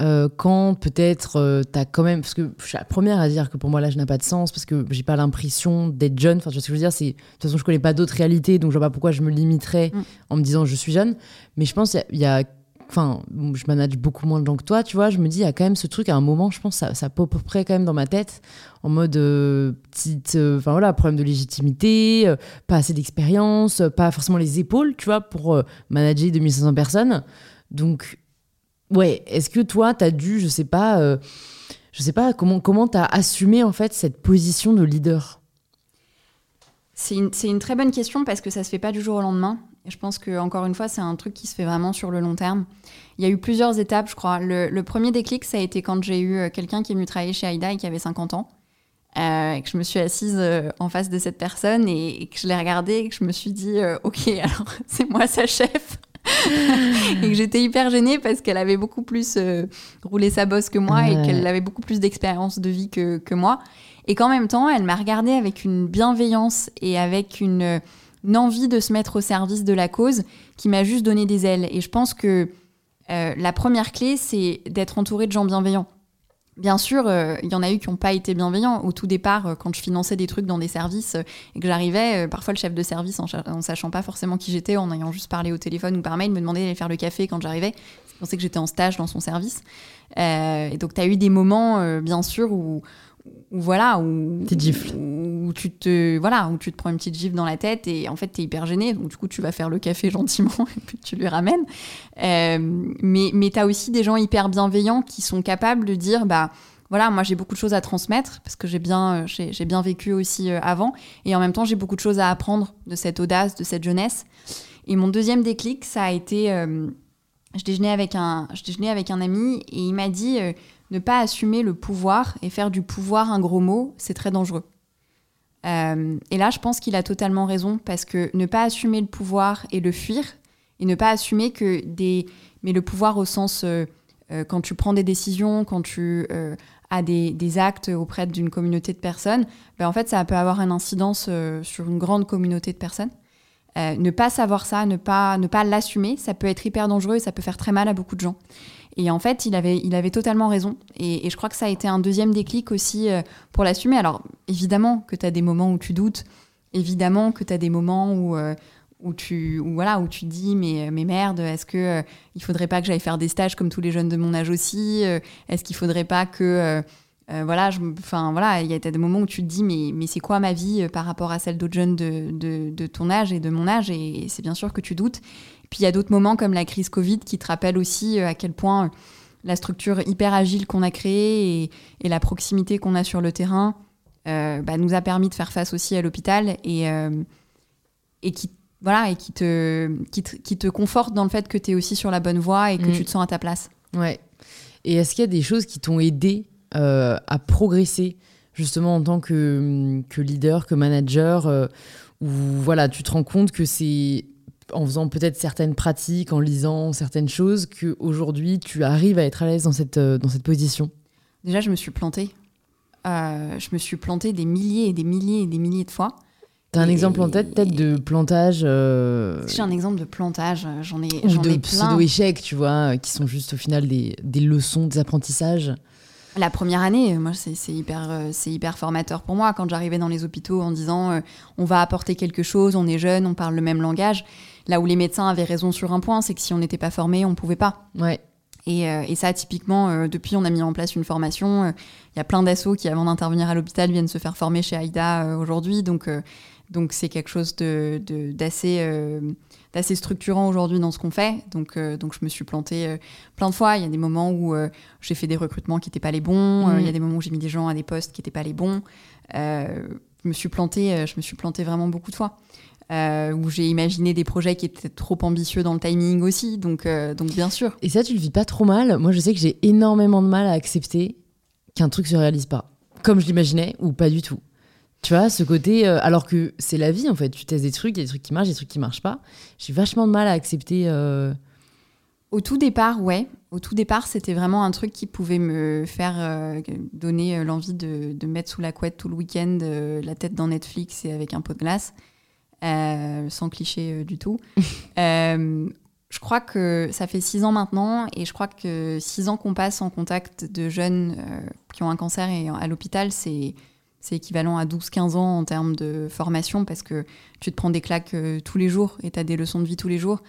euh, quand peut-être euh, t'as quand même. Parce que je suis la première à dire que pour moi l'âge n'a pas de sens parce que j'ai pas l'impression d'être jeune. Enfin, tu vois ce que je veux dire c'est De toute façon, je connais pas d'autres réalités donc je vois pas pourquoi je me limiterais mm. en me disant je suis jeune. Mais je pense qu'il y a enfin, je manage beaucoup moins de gens que toi, tu vois, je me dis, il y a quand même ce truc, à un moment, je pense, ça, ça pop près quand même dans ma tête, en mode euh, petite, euh, enfin voilà, problème de légitimité, euh, pas assez d'expérience, pas forcément les épaules, tu vois, pour manager 2500 personnes. Donc, ouais, est-ce que toi, tu as dû, je sais pas, je sais pas, comment comment as assumé en fait cette position de leader? C'est une, une, très bonne question parce que ça se fait pas du jour au lendemain je pense que encore une fois, c'est un truc qui se fait vraiment sur le long terme. Il y a eu plusieurs étapes, je crois. Le, premier déclic, ça a été quand j'ai eu euh, quelqu'un qui est venu travailler chez Aïda et qui avait 50 ans. Euh, et que je me suis assise euh, en face de cette personne et, que je l'ai regardée et que je me suis dit ok (laughs) alors c'est moi sa chef (laughs) et que j'étais hyper gênée parce qu'elle avait beaucoup plus roulé sa bosse que moi et qu'elle avait beaucoup plus d'expérience de vie que, que moi et qu'en même temps elle m'a regardée avec une bienveillance et avec une une envie de se mettre au service de la cause qui m'a juste donné des ailes. Et je pense que euh, la première clé, c'est d'être entouré de gens bienveillants. Bien sûr, euh, il y en a eu qui n'ont pas été bienveillants. Au tout départ, euh, quand je finançais des trucs dans des services et que j'arrivais, parfois le chef de service, en, en sachant pas forcément qui j'étais, en ayant juste parlé au téléphone ou par mail, me demandait d'aller faire le café quand j'arrivais. Il pensait que j'étais en stage dans son service. et donc, tu as eu des moments, bien sûr, où, voilà, où, gifle. où tu te voilà, où tu te prends une petite gifle dans la tête et en fait tu es hyper gêné, donc du coup tu vas faire le café (laughs) gentiment et puis tu lui ramènes. Euh, mais mais tu as aussi des gens hyper bienveillants qui sont capables de dire bah voilà, moi j'ai beaucoup de choses à transmettre parce que j'ai bien, euh, j'ai bien vécu aussi euh, avant et en même temps j'ai beaucoup de choses à apprendre de cette audace, de cette jeunesse. Et mon deuxième déclic, ça a été, euh, je déjeunais avec un, je déjeunais avec un ami et il m'a dit euh, ne pas assumer le pouvoir et faire du pouvoir un gros mot, c'est très dangereux. Euh, et là, je pense qu'il a totalement raison parce que ne pas assumer le pouvoir et le fuir et ne pas assumer que des, mais le pouvoir au sens euh, euh, quand tu prends des décisions, quand tu as des, des actes auprès d'une communauté de personnes, ben en fait, ça peut avoir une incidence sur une grande communauté de personnes. Ne pas savoir ça, ne pas, ne pas l'assumer, ça peut être hyper dangereux et ça peut faire très mal à beaucoup de gens. Et en fait, il avait, il avait totalement raison. Et, je crois que ça a été un deuxième déclic aussi euh, pour l'assumer. Alors, évidemment que tu as des moments où tu doutes, évidemment que tu as des moments où, euh, où, tu, où, voilà, où tu dis mais, mais merde, est-ce que euh, il faudrait pas que j'aille faire des stages comme tous les jeunes de mon âge aussi Euh, Est-ce qu'il faudrait pas que... euh, euh, voilà, enfin voilà, il y a des moments où tu te dis mais, mais c'est quoi ma vie euh, par rapport à celle d'autres jeunes de, de, ton âge et de mon âge? Et c'est bien sûr que tu doutes. Puis il y a d'autres moments comme la crise Covid qui te rappellent aussi euh, à quel point euh, la structure hyper agile qu'on a créée et, et la proximité qu'on a sur le terrain euh, bah, nous a permis de faire face aussi à l'hôpital et, euh, et qui voilà et qui te, qui te, qui te conforte dans le fait que tu es aussi sur la bonne voie et que Mm. tu te sens à ta place. Ouais. Et est-ce qu'il y a des choses qui t'ont aidé euh, à progresser justement en tant que, que leader, que manager, où voilà, tu te rends compte que c'est en faisant peut-être certaines pratiques, en lisant certaines choses, que aujourd'hui tu arrives à être à l'aise dans cette, euh, dans cette position? Déjà, je me suis plantée. Euh, je me suis plantée des milliers et des milliers et des milliers de fois. T'as un Et- exemple en tête peut-être de plantage euh, j'ai un exemple de plantage, j'en ai, ou j'en de ai plein. pseudo-échecs, tu vois, qui sont juste au final des, des leçons, des apprentissages? La première année, moi, c'est c'est hyper, euh, c'est hyper formateur pour moi. Quand j'arrivais dans les hôpitaux en disant euh, on va apporter quelque chose, on est jeune, on parle le même langage. Là où les médecins avaient raison sur un point, c'est que si on n'était pas formé, on pouvait pas. Ouais. Et, euh, et ça, typiquement, euh, depuis, on a mis en place une formation. Euh, Il y a plein d'assos qui, avant d'intervenir à l'hôpital, viennent se faire former chez AIDA aujourd'hui. Donc, donc c'est quelque chose de, de- d'assez, d'assez structurant aujourd'hui dans ce qu'on fait. Donc, donc je me suis plantée plein de fois. Il y a des moments où j'ai fait des recrutements qui n'étaient pas les bons. Mhm. Il y a des moments où j'ai mis des gens à des postes qui n'étaient pas les bons. Je me suis plantée, je me suis plantée vraiment beaucoup de fois. Euh, où j'ai imaginé des projets qui étaient trop ambitieux dans le timing aussi. Donc, euh, donc bien sûr. Et ça, tu le vis pas trop mal. Moi, je sais que j'ai énormément de mal à accepter qu'un truc se réalise pas, comme je l'imaginais, ou pas du tout. Tu vois, ce côté, euh, alors que c'est la vie en fait. Tu testes des trucs, il y a des trucs qui marchent, des trucs qui marchent pas. J'ai vachement de mal à accepter. Au tout départ, ouais. Au tout départ, c'était vraiment un truc qui pouvait me faire euh, donner l'envie de, de mettre sous la couette tout le week-end euh, la tête dans Netflix et avec un pot de glace, euh, sans cliché euh, du tout. (laughs) Euh, je crois que ça fait six ans maintenant et je crois que six ans qu'on passe en contact de jeunes qui ont un cancer et à l'hôpital, c'est équivalent à 12-15 ans en termes de formation parce que tu te prends des claques tous les jours et tu as des leçons de vie tous les jours.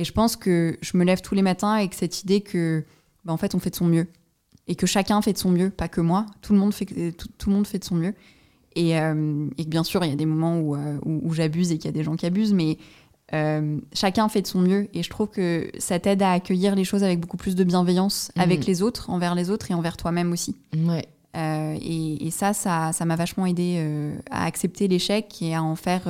Et je pense que je me lève tous les matins avec cette idée que, bah, en fait, on fait de son mieux. Et que chacun fait de son mieux, pas que moi. Tout le monde fait, tout le monde fait de son mieux. Et, euh, et bien sûr, il y a des moments où, euh, où, où j'abuse et qu'il y a des gens qui abusent, mais euh, chacun fait de son mieux. Et je trouve que ça t'aide à accueillir les choses avec beaucoup plus de bienveillance Mhm. avec les autres, envers les autres et envers toi-même aussi. Ouais. Euh, et, et ça, ça ça m'a vachement aidé à accepter l'échec et à en faire,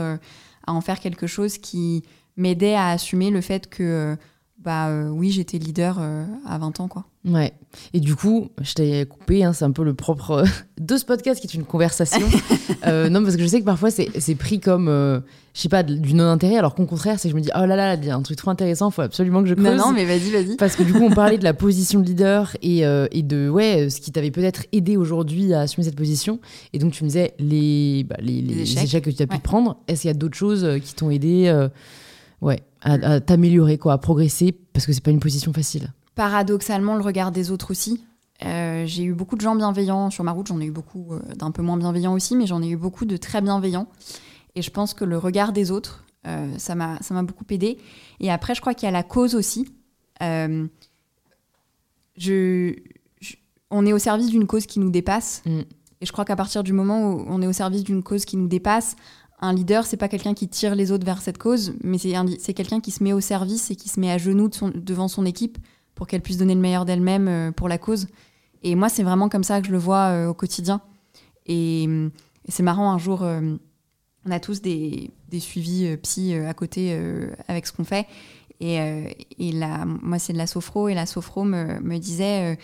à en faire quelque chose qui m'aidait à assumer le fait que, bah euh, oui, j'étais leader euh, à 20 ans, quoi. Ouais. Et du coup, je t'ai coupé, hein, c'est un peu le propre euh, de ce podcast qui est une conversation. (laughs) Euh, non, parce que je sais que parfois c'est pris comme, je sais pas, du non-intérêt, alors qu'au contraire, c'est que je me dis, oh là là, il y a un truc trop intéressant, faut absolument que je creuse. Non, non, mais vas-y, vas-y. Parce que du coup, on (laughs) parlait de la position de leader et, et de ouais, ce qui t'avait peut-être aidé aujourd'hui à assumer cette position. Et donc, tu me disais les, bah, les, les- Les les échecs. échecs. que tu as pu Ouais. prendre. Est-ce qu'il y a d'autres choses qui t'ont aidé ouais, à, à t'améliorer, quoi, à progresser Parce que c'est pas une position facile. Paradoxalement, le regard des autres aussi. Euh, j'ai eu beaucoup de gens bienveillants sur ma route, j'en ai eu beaucoup euh, d'un peu moins bienveillants aussi, mais j'en ai eu beaucoup de très bienveillants. Et je pense que le regard des autres, euh, ça m'a ça m'a beaucoup aidé. Et après, je crois qu'il y a la cause aussi. Je, je- on est au service d'une cause qui nous dépasse. Mm. Et je crois qu'à partir du moment où on est au service d'une cause qui nous dépasse, un leader, c'est pas quelqu'un qui tire les autres vers cette cause, mais c'est quelqu'un qui se met au service et qui se met à genoux devant son équipe pour qu'elle puisse donner le meilleur d'elle-même euh, pour la cause. Et moi, c'est vraiment comme ça que je le vois euh, au quotidien. Et, c'est marrant, un jour, euh, on a tous des, suivis psy à côté avec ce qu'on fait. Et, moi, c'est de la sophro, et la sophro me, disait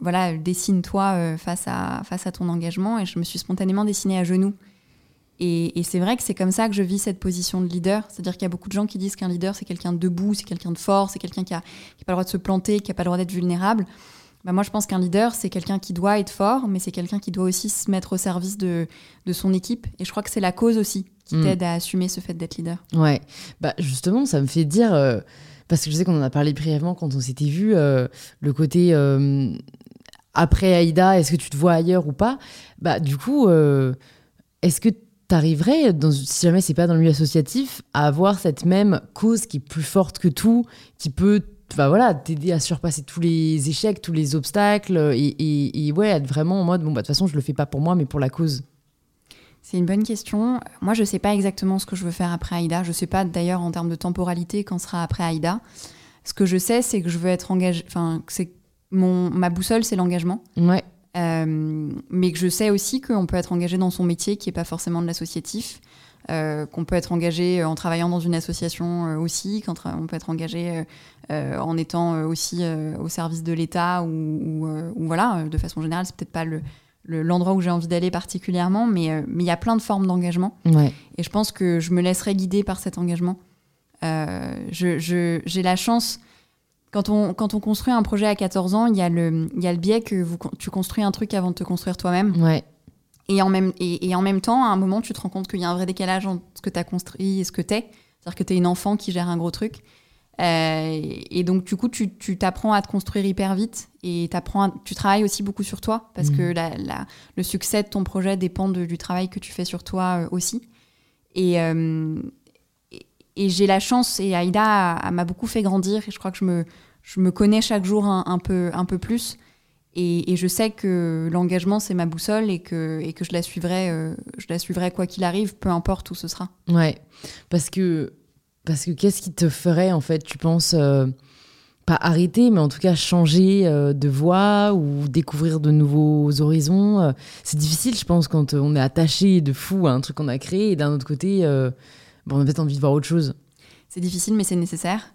voilà, dessine-toi face à ton engagement. Et je me suis spontanément dessinée à genoux. Et, c'est vrai que c'est comme ça que je vis cette position de leader. C'est-à-dire qu'il y a beaucoup de gens qui disent qu'un leader, c'est quelqu'un de debout, c'est quelqu'un de fort, c'est quelqu'un qui n'a pas le droit de se planter, qui n'a pas le droit d'être vulnérable. Bah moi, je pense qu'un leader, c'est quelqu'un qui doit être fort, mais c'est quelqu'un qui doit aussi se mettre au service de, de son équipe. Et je crois que c'est la cause aussi qui mm. t'aide à assumer ce fait d'être leader. Ouais, bah justement, ça me fait dire, euh, parce que je sais qu'on en a parlé brièvement quand on s'était vu, euh, le côté euh, après Aïda, est-ce que tu te vois ailleurs ou pas? Bah du coup, est-ce que t'arriverais, si jamais c'est pas dans le milieu associatif, à avoir cette même cause qui est plus forte que tout, qui peut bah voilà, t'aider à surpasser tous les échecs, tous les obstacles, et, ouais, être vraiment en mode, bon, bah, de toute façon, je le fais pas pour moi, mais pour la cause? C'est une bonne question. Moi, je sais pas exactement ce que je veux faire après Aïda. Je sais pas d'ailleurs en termes de temporalité quand sera après Aïda. Ce que je sais, c'est que je veux être engagée, enfin, c'est mon, ma boussole, c'est l'engagement. Ouais. Euh, mais que je sais aussi qu'on peut être engagé dans son métier qui n'est pas forcément de l'associatif, euh, qu'on peut être engagé en travaillant dans une association euh, aussi, qu'on peut être engagé en étant aussi au service de l'État ou, voilà, de façon générale, c'est peut-être pas le, l'endroit où j'ai envie d'aller particulièrement, mais il y a plein de formes d'engagement. Et je pense que je me laisserai guider par cet engagement. j'ai la chance quand on, quand on construit un projet à 14 ans, il y, a le, il y a le biais que vous, tu construis un truc avant de te construire toi-même. Ouais. Et en, même, et, en même temps, à un moment, tu te rends compte qu'il y a un vrai décalage entre ce que tu as construit et ce que tu es. C'est-à-dire que tu es une enfant qui gère un gros truc. Euh, et donc, du coup, tu t'apprends à te construire hyper vite et apprends tu travailles aussi beaucoup sur toi parce que mmh. la, la, le succès de ton projet dépend du travail que tu fais sur toi euh, aussi. Et, euh, et j'ai la chance, et Aïda m'a beaucoup fait grandir, et je crois que je me, je me connais chaque jour un, peu, un peu plus. Et, je sais que l'engagement, c'est ma boussole et que, et que je, la suivrai, euh, je la suivrai quoi qu'il arrive, peu importe où ce sera. Ouais, parce que, parce que qu'est-ce qui te ferait, en fait, tu penses, euh, pas arrêter, mais en tout cas changer euh, de voie ou découvrir de nouveaux horizons C'est difficile, je pense, quand on est attaché de fou à un truc qu'on a créé et d'un autre côté bon, on a peut-être envie de voir autre chose. C'est difficile, mais c'est nécessaire.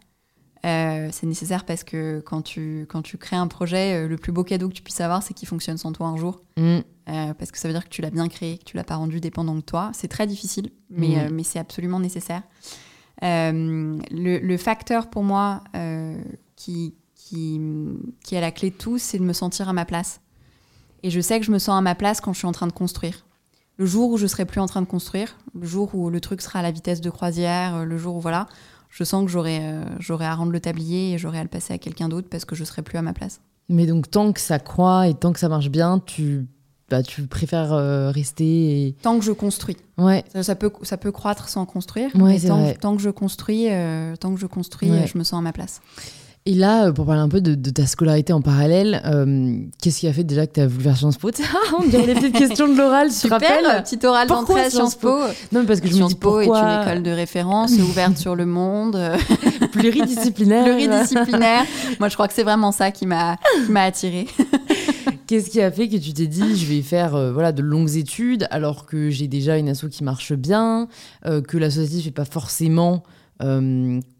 Euh, c'est nécessaire parce que quand tu, quand tu crées un projet, euh, le plus beau cadeau que tu puisses avoir, c'est qu'il fonctionne sans toi un jour. Mm. Euh, parce que ça veut dire que tu l'as bien créé, que tu l'as pas rendu dépendant de toi. C'est très difficile, mais, mm. mais c'est absolument nécessaire. Le, le, facteur pour moi qui, qui, qui est la clé de tout, c'est de me sentir à ma place. Et je sais que je me sens à ma place quand je suis en train de construire le jour où je serai plus en train de construire, le jour où le truc sera à la vitesse de croisière, euh, le jour où voilà, je sens que j'aurai euh, j'aurai à rendre le tablier et j'aurai à le passer à quelqu'un d'autre parce que je serai plus à ma place. Mais donc tant que ça croît et tant que ça marche bien, tu bah, tu préfères euh, rester tant que je construis. Ouais. Ça, peut ça peut croître sans construire, mais tant, tant, que je construis tant que je construis, je me sens à ma place. Et là, euh, pour parler un peu de, ta scolarité en parallèle, euh, qu'est-ce qui a fait déjà que tu as voulu faire Sciences Po (laughs) On dirait des petites questions de l'oral, tu te rappelles Petite oral d'entrée à Sciences Po. Non, parce que je Sciences me dis Po est une école de référence ouverte sur le monde. (laughs) Pluridisciplinaire. Pluridisciplinaire. Moi, je crois que c'est vraiment ça qui m'a attirée. (laughs) Qu'est-ce qui a fait que tu t'es dit je vais faire euh, voilà de longues études alors que j'ai déjà une asso qui marche bien, que l'associatif n'est pas forcément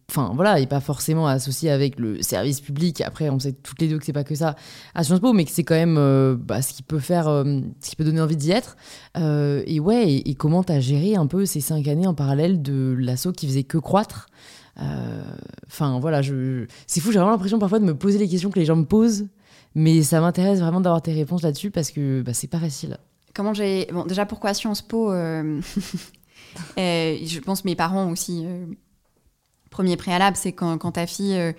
enfin voilà, et pas forcément associé avec le service public. Après, on sait toutes les deux que c'est pas que ça à Sciences Po, mais que c'est quand même euh, bah, ce qui peut faire, euh, ce qui peut donner envie d'y être. Euh, et ouais, et, comment t'as géré un peu ces cinq années en parallèle de l'assaut qui faisait que croître? Enfin voilà, c'est fou, j'ai vraiment l'impression parfois de me poser les questions que les gens me posent, mais ça m'intéresse vraiment d'avoir tes réponses là-dessus parce que bah, c'est pas facile. Comment j'ai bon déjà pourquoi Sciences Po (laughs) Je pense mes parents aussi premier préalable, c'est quand, ta fille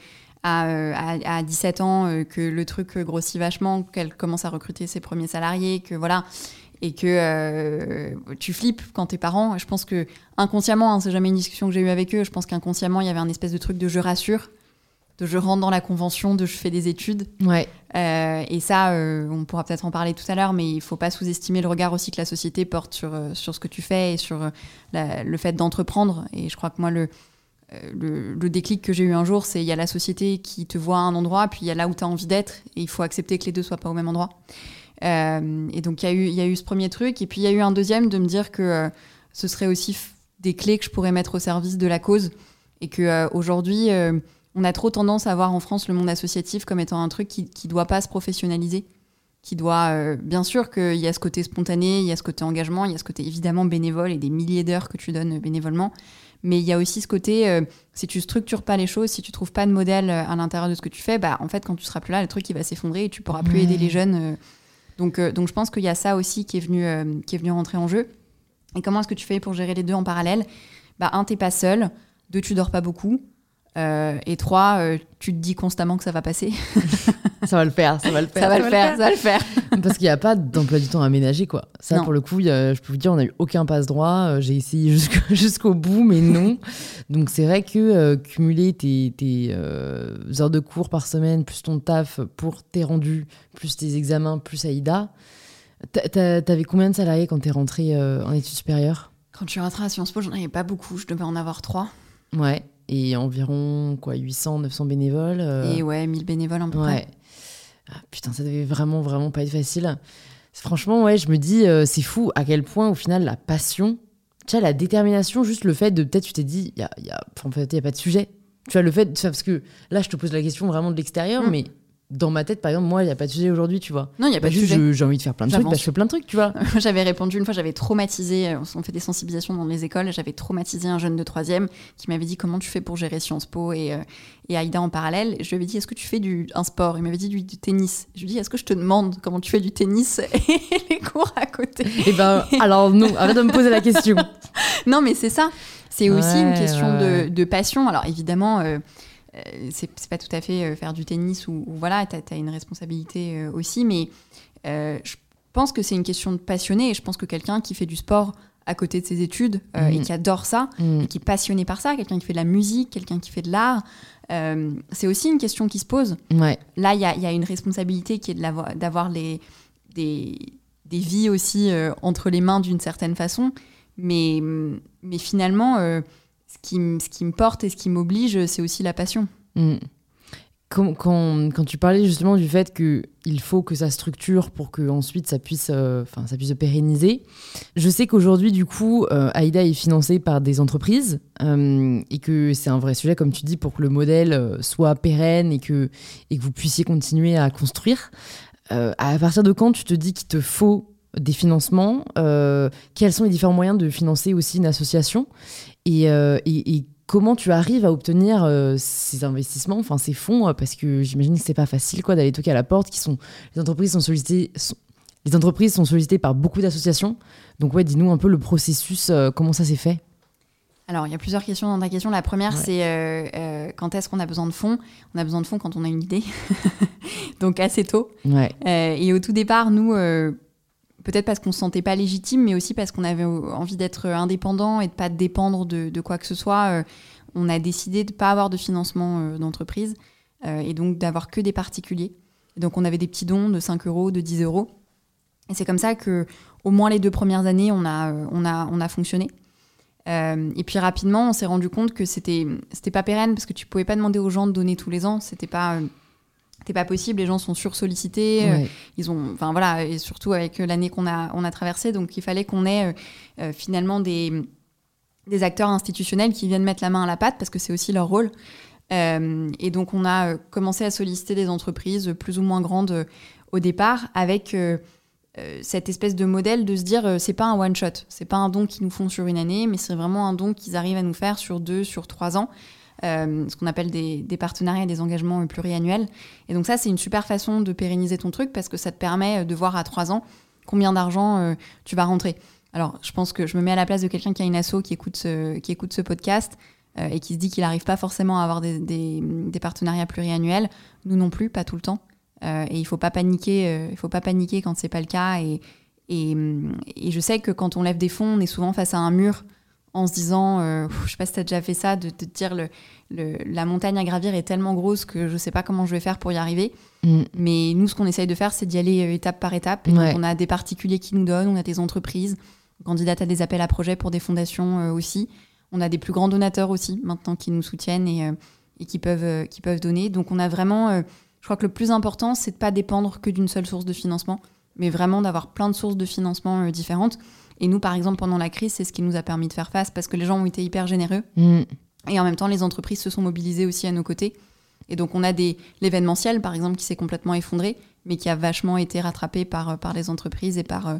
euh, a, 17 euh, ans, euh, que le truc grossit vachement, qu'elle commence à recruter ses premiers salariés, que voilà, et que tu flippes quand t'es parent. Je pense que inconsciemment, hein, c'est jamais une discussion que j'ai eue avec eux, je pense qu'inconsciemment, il y avait un espèce de truc de je rassure. de je rentre dans la convention, de je fais des études. Ouais. Euh, et ça, euh, on pourra peut-être en parler tout à l'heure, mais il faut pas sous-estimer le regard aussi que la société porte sur, sur ce que tu fais et sur la- le fait d'entreprendre. Et je crois que moi, le, le, le déclic que j'ai eu un jour, c'est il y a la société qui te voit à un endroit, puis il y a là où tu as envie d'être, et il faut accepter que les deux soient pas au même endroit. Euh, et donc, il y, a eu- y a eu ce premier truc, et puis il y a eu un deuxième de me dire que euh, ce serait aussi des clés que je pourrais mettre au service de la cause, et que euh, aujourd'hui, euh, on a trop tendance à voir en France le monde associatif comme étant un truc qui ne doit pas se professionnaliser, qui doit, euh, bien sûr qu'il y a ce côté spontané, il y a ce côté engagement, il y a ce côté évidemment bénévole et des milliers d'heures que tu donnes euh, bénévolement, mais il y a aussi ce côté, euh, si tu structures pas les choses, si tu trouves pas de modèle euh, à l'intérieur de ce que tu fais, bah en fait quand tu seras plus là, le truc il va s'effondrer et tu pourras plus Ouais. aider les jeunes. euh. donc, euh, donc je pense qu'il y a ça aussi qui est venu, euh, qui est venu rentrer en jeu. Et comment est-ce que tu fais pour gérer les deux en parallèle? Bah un, t'es pas seul. Deux, tu dors pas beaucoup. Euh, et trois, euh, tu te dis constamment que ça va passer. (laughs) Ça va le faire, ça va le faire. ça va le faire, ça va le faire. (laughs) Parce qu'il n'y a pas d'emploi du temps aménagé, quoi. Ça, Non. pour le coup, il y a- je peux vous dire, on n'a eu aucun passe-droit. Euh, J'ai essayé (laughs) jusqu'au bout, mais non. Donc, c'est vrai que euh, cumuler tes, tes, euh, heures de cours par semaine, plus ton taf pour tes rendus, plus tes examens, plus Aïda. T'a- t'a- T'avais combien de salariés quand t'es rentré euh, en études supérieures? Quand je suis rentrée à Sciences Po, j'en avais pas beaucoup. Je devais en avoir trois. Ouais. Et environ, quoi, 800, 900 bénévoles. euh, Et ouais, 1000 bénévoles à peu Ouais. près. Ah, putain, ça devait vraiment, vraiment pas être facile. Franchement, ouais, je me dis, euh, c'est fou à quel point, au final, la passion, tu vois, la détermination, juste le fait de, peut-être, tu t'es dit, il y a, y a- en fait, il n'y a pas de sujet. Tu vois, le fait, vois, parce que là, je te pose la question vraiment de l'extérieur, Mm. mais dans ma tête, par exemple, moi, il n'y a pas de sujet aujourd'hui, tu vois. Non, il n'y a pas Bah, de sujet. je- j'ai envie de faire plein de trucs, bah, je fais plein de trucs, tu vois. (laughs) j'avais répondu une fois, j'avais traumatisé, euh, on fait des sensibilisations dans les écoles, j'avais traumatisé un jeune de troisième qui m'avait dit comment tu fais pour gérer Sciences Po et, euh, et Aïda en parallèle? Je lui avais dit est-ce que tu fais du, un sport? Il m'avait dit du, du tennis. Je lui ai dit est-ce que je te demande comment tu fais du tennis? (laughs) Et les cours à côté Et ben, (laughs) alors non, arrête de me poser la question. Non, mais c'est ça. C'est aussi une question ouais. de, de passion. Alors évidemment, euh, c'est c'est pas tout à fait euh, faire du tennis ou, ou voilà, t'as as une responsabilité euh, aussi, mais euh, je pense que c'est une question de passionné et je pense que quelqu'un qui fait du sport à côté de ses études euh, et Mhm. qui adore ça Mm. et qui est passionné par ça, quelqu'un qui fait de la musique, quelqu'un qui fait de l'art, euh, c'est aussi une question qui se pose. Ouais. Là, il y y a une responsabilité qui est de d'avoir les, des, des vies aussi euh, entre les mains d'une certaine façon. Mais, mais finalement, euh, ce, qui, ce qui me porte et ce qui m'oblige, c'est aussi la passion. Mm. Quand, quand, tu parlais justement du fait qu'il faut que ça structure pour que ensuite ça puisse, euh, ça puisse se pérenniser, je sais qu'aujourd'hui, du coup, euh, AIDA est financé par des entreprises euh, et que c'est un vrai sujet, comme tu dis, pour que le modèle euh, soit pérenne et que, et que vous puissiez continuer à construire. À partir de quand tu te dis qu'il te faut des financements Quels sont les différents moyens de financer aussi une association? Et, euh, et- et comment tu arrives à obtenir euh, ces investissements, enfin ces fonds, euh, parce que j'imagine que c'est pas facile quoi d'aller toquer à la porte. Qui sont les entreprises sont sollicitées, sont- les entreprises sont sollicitées par beaucoup d'associations. Donc ouais, dis-nous un peu le processus, euh, comment ça s'est fait? Alors, il y a plusieurs questions dans ta question. La première, Ouais. c'est euh, euh, quand est-ce qu'on a besoin de fonds? On a besoin de fonds quand on a une idée. (laughs) Donc, assez tôt. Ouais. Euh, et au tout départ, nous, peut-être parce qu'on se sentait pas légitime, mais aussi parce qu'on avait envie d'être indépendant et de pas dépendre de, quoi que ce soit, euh, on a décidé de pas avoir de financement euh, d'entreprise euh, et donc d'avoir que des particuliers. Donc on avait des petits dons de 5 euros, de 10 euros. Et c'est comme ça que, au moins les deux premières années, on a, on a, on a fonctionné. Et puis rapidement, on s'est rendu compte que c'était c'était pas pérenne parce que tu pouvais pas demander aux gens de donner tous les ans. C'était pas c'était pas possible. Les gens sont sursollicités. euh, Ouais. ils ont, enfin voilà, et surtout avec l'année qu'on a, on a traversée, donc il fallait qu'on ait euh, euh, finalement des, des acteurs institutionnels qui viennent mettre la main à la pâte parce que c'est aussi leur rôle. Euh, et donc on a commencé à solliciter des entreprises plus ou moins grandes au départ avec cette espèce de modèle de se dire c'est pas un one shot, c'est pas un don qu'ils nous font sur une année, mais c'est vraiment un don qu'ils arrivent à nous faire sur deux, sur trois ans. Euh, ce qu'on appelle des, partenariats et des engagements euh, pluriannuels. Et donc ça, c'est une super façon de pérenniser ton truc parce que ça te permet euh, de voir à trois ans combien d'argent tu vas rentrer. Alors, je pense que je me mets à la place de quelqu'un qui a une asso qui écoute ce, qui écoute ce podcast et qui se dit qu'il n'arrive pas forcément à avoir des, partenariats pluriannuels. Nous non plus, pas tout le temps. Et il faut pas paniquer. faut pas paniquer quand c'est pas le cas. Et, et je sais que quand on lève des fonds, on est souvent face à un mur en se disant, euh, je sais pas si tu as déjà fait ça, de te dire le, la montagne à gravir est tellement grosse que je sais pas comment je vais faire pour y arriver. Mm. Mais nous, ce qu'on essaye de faire, c'est d'y aller euh, étape par étape. on a des particuliers qui nous donnent, on a des entreprises, on candidate à des appels à projets pour des fondations euh, aussi. On a des plus grands donateurs aussi maintenant qui nous soutiennent et, et qui, peuvent, qui peuvent donner. Donc on a vraiment, je crois que le plus important, c'est de pas dépendre que d'une seule source de financement, mais vraiment d'avoir plein de sources de financement différentes. Et nous, par exemple, pendant la crise, c'est ce qui nous a permis de faire face parce que les gens ont été hyper généreux. Mm. Et en même temps, les entreprises se sont mobilisées aussi à nos côtés. Et donc, on a des l'événementiel, par exemple, qui s'est complètement effondré, mais qui a vachement été rattrapé par, euh, par les entreprises et par, euh,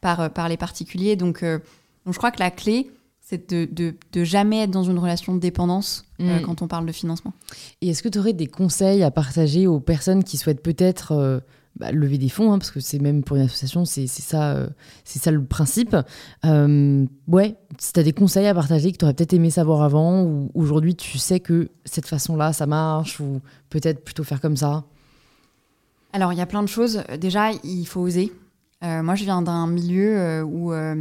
par, euh, par les particuliers. Donc, donc, je crois que la clé, c'est de, de, de, jamais être dans une relation de dépendance mm. quand on parle de financement. Et est-ce que tu aurais des conseils à partager aux personnes qui souhaitent peut-être bah, lever des fonds, hein, parce que c'est même pour une association, c'est ça, euh, c'est ça le principe. Euh, ouais, si tu as des conseils à partager que tu aurais peut-être aimé savoir avant, ou aujourd'hui tu sais que cette façon-là, ça marche, ou peut-être plutôt faire comme ça? Alors, il y a plein de choses. Déjà, il faut oser. Euh, moi, je viens d'un milieu où à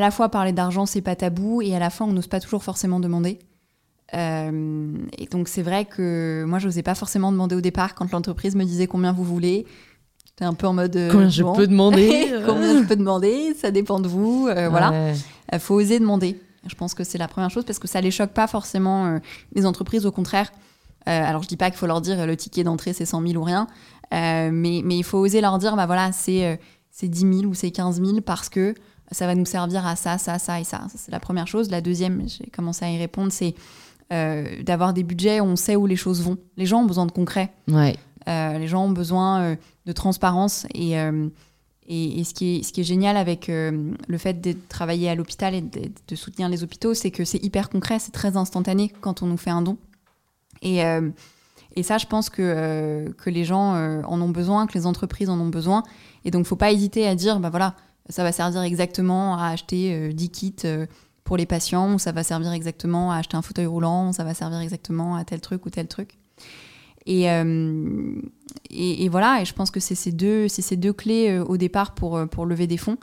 la fois parler d'argent, c'est pas tabou, et à la fois, on n'ose pas toujours forcément demander. Euh, et donc c'est vrai que moi je n'osais pas forcément demander au départ quand l'entreprise me disait combien vous voulez. J'étais un peu en mode euh, combien je peux demander (laughs) Combien je peux demander Ça dépend de vous. Euh, voilà. Il faut oser demander. Je pense que c'est la première chose parce que ça les choque pas forcément les entreprises. Au contraire. alors je dis pas qu'il faut leur dire le ticket d'entrée c'est 100 000 ou rien, mais, mais il faut oser leur dire bah voilà c'est c'est 10 000 ou c'est 15 000 parce que ça va nous servir à ça, ça, ça et ça. ça c'est la première chose. La deuxième, j'ai commencé à y répondre, c'est euh, d'avoir des budgets où on sait où les choses vont. Les gens ont besoin de concret. Ouais. Euh, les gens ont besoin euh, de transparence et, et, ce, qui est, ce qui est génial avec le fait de travailler à l'hôpital et de, soutenir les hôpitaux, c'est que c'est hyper concret, c'est très instantané quand on nous fait un don. Et, et ça, je pense que, que les gens en ont besoin, que les entreprises en ont besoin. Et donc, faut pas hésiter à dire, bah voilà, ça va servir exactement à acheter 10 kits pour les patients, où ça va servir exactement à acheter un fauteuil roulant, ça va servir exactement à tel truc ou tel truc. Et, euh, et, voilà, et je pense que c'est ces deux, ces deux clés euh, au départ pour, euh, pour lever des fonds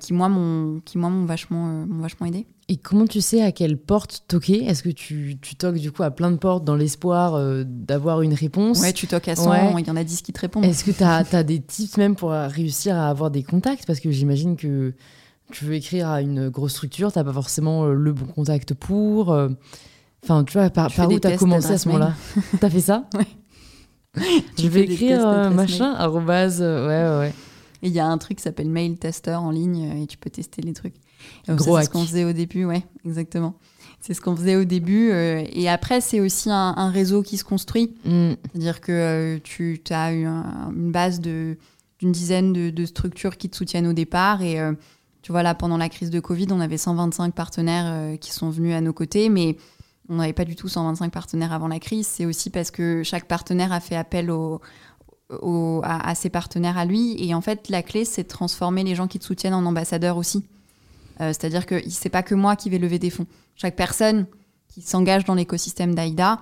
qui, moi, m'ont vachement, vachement aidé. Et comment tu sais à quelle porte toquer? Est-ce que tu, tu, toques du coup à plein de portes dans l'espoir d'avoir une réponse? Ouais, tu toques à 100, il y en a 10 qui te répondent. Est-ce que tu as, as, des tips même pour réussir à avoir des contacts? Parce que j'imagine que tu veux écrire à une grosse structure, tu n'as pas forcément euh, le bon contact pour. Euh, enfin, tu vois, par, par où tu as commencé à ce moment-là (laughs) Tu as fait ça Oui. Je vais écrire euh, machin, arrobase, ouais, ouais. Et il y a un truc qui s'appelle Mail Tester en ligne et tu peux tester les trucs. Gros C'est ce qu'on faisait au début, ouais, exactement. C'est ce qu'on faisait au début. et après, c'est aussi un, réseau qui se construit. Mm. C'est-à-dire que tu as une base d'une dizaine de, de, structures qui te soutiennent au départ et tu vois, là, pendant la crise de Covid, on avait 125 partenaires euh, qui sont venus à nos côtés, mais on n'avait pas du tout 125 partenaires avant la crise. C'est aussi parce que chaque partenaire a fait appel à, ses partenaires à lui. Et en fait, la clé, c'est de transformer les gens qui te soutiennent en ambassadeurs aussi. Euh, c'est-à-dire que c'est pas que moi qui vais lever des fonds. Chaque personne qui s'engage dans l'écosystème d'AIDA,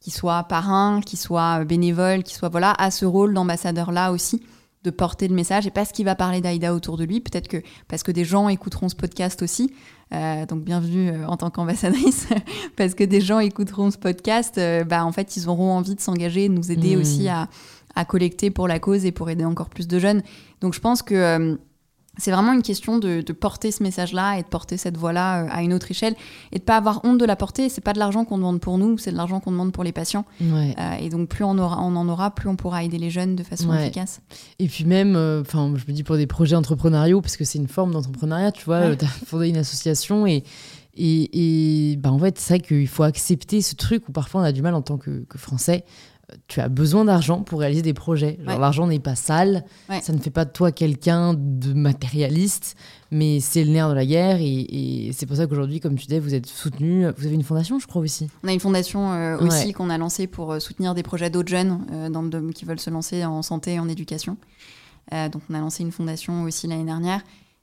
qui soit parrain, qui soit bénévole, qui soit voilà, a ce rôle d'ambassadeur là aussi de porter le message et parce qu'il va parler d'Aïda autour de lui, peut-être que parce que des gens écouteront ce podcast aussi. Euh, donc bienvenue euh, en tant qu'ambassadrice, (laughs) parce que des gens écouteront ce podcast, euh, bah, en fait ils auront envie de s'engager, de nous aider mmh. aussi à, à, collecter pour la cause et pour aider encore plus de jeunes. Donc je pense que c'est vraiment une question de, porter ce message-là et de porter cette voix-là euh, à une autre échelle et de pas avoir honte de la porter. C'est pas de l'argent qu'on demande pour nous, c'est de l'argent qu'on demande pour les patients. Euh, et donc plus on, aura, on en aura, plus on pourra aider les jeunes de façon efficace. Et puis même, euh, enfin, je me dis pour des projets entrepreneuriaux, parce que c'est une forme d'entrepreneuriat, tu vois, tu as fondé une association et et, et bah en fait, c'est vrai qu'il faut accepter ce truc où parfois on a du mal en tant que, que Français tu as besoin d'argent pour réaliser des projets. L'argent n'est pas sale, ça ne fait pas de toi quelqu'un de matérialiste, mais c'est le nerf de la guerre. Et, c'est pour ça qu'aujourd'hui, comme tu disais, vous êtes soutenu. Vous avez une fondation, je crois aussi. On a une fondation euh, aussi qu'on a lancée pour euh, soutenir des projets d'autres jeunes euh, dans le, qui veulent se lancer en santé et en éducation. donc on a lancé une fondation aussi l'année dernière.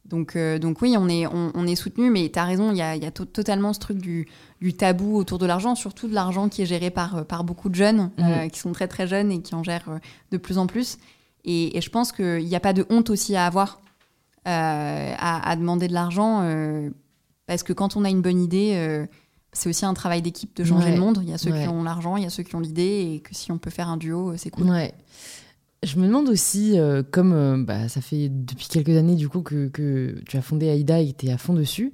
Donc, donc oui, on est, on, est soutenu, mais tu as raison, il y a, y a totalement ce truc du du tabou autour de l'argent, surtout de l'argent qui est géré par, euh, par beaucoup de jeunes, euh, mhm. qui sont très très jeunes et qui en gèrent euh, de plus en plus. Et, je pense qu'il n'y a pas de honte aussi à avoir. à, demander de l'argent. parce que quand on a une bonne idée, c'est aussi un travail d'équipe de changer le monde. Il y a ceux qui ont l'argent, il y a ceux qui ont l'idée, et que si on peut faire un duo, c'est cool. Ouais. Je me demande aussi, comme bah, ça fait depuis quelques années du coup que, tu as fondé Aïda et que tu es à fond dessus,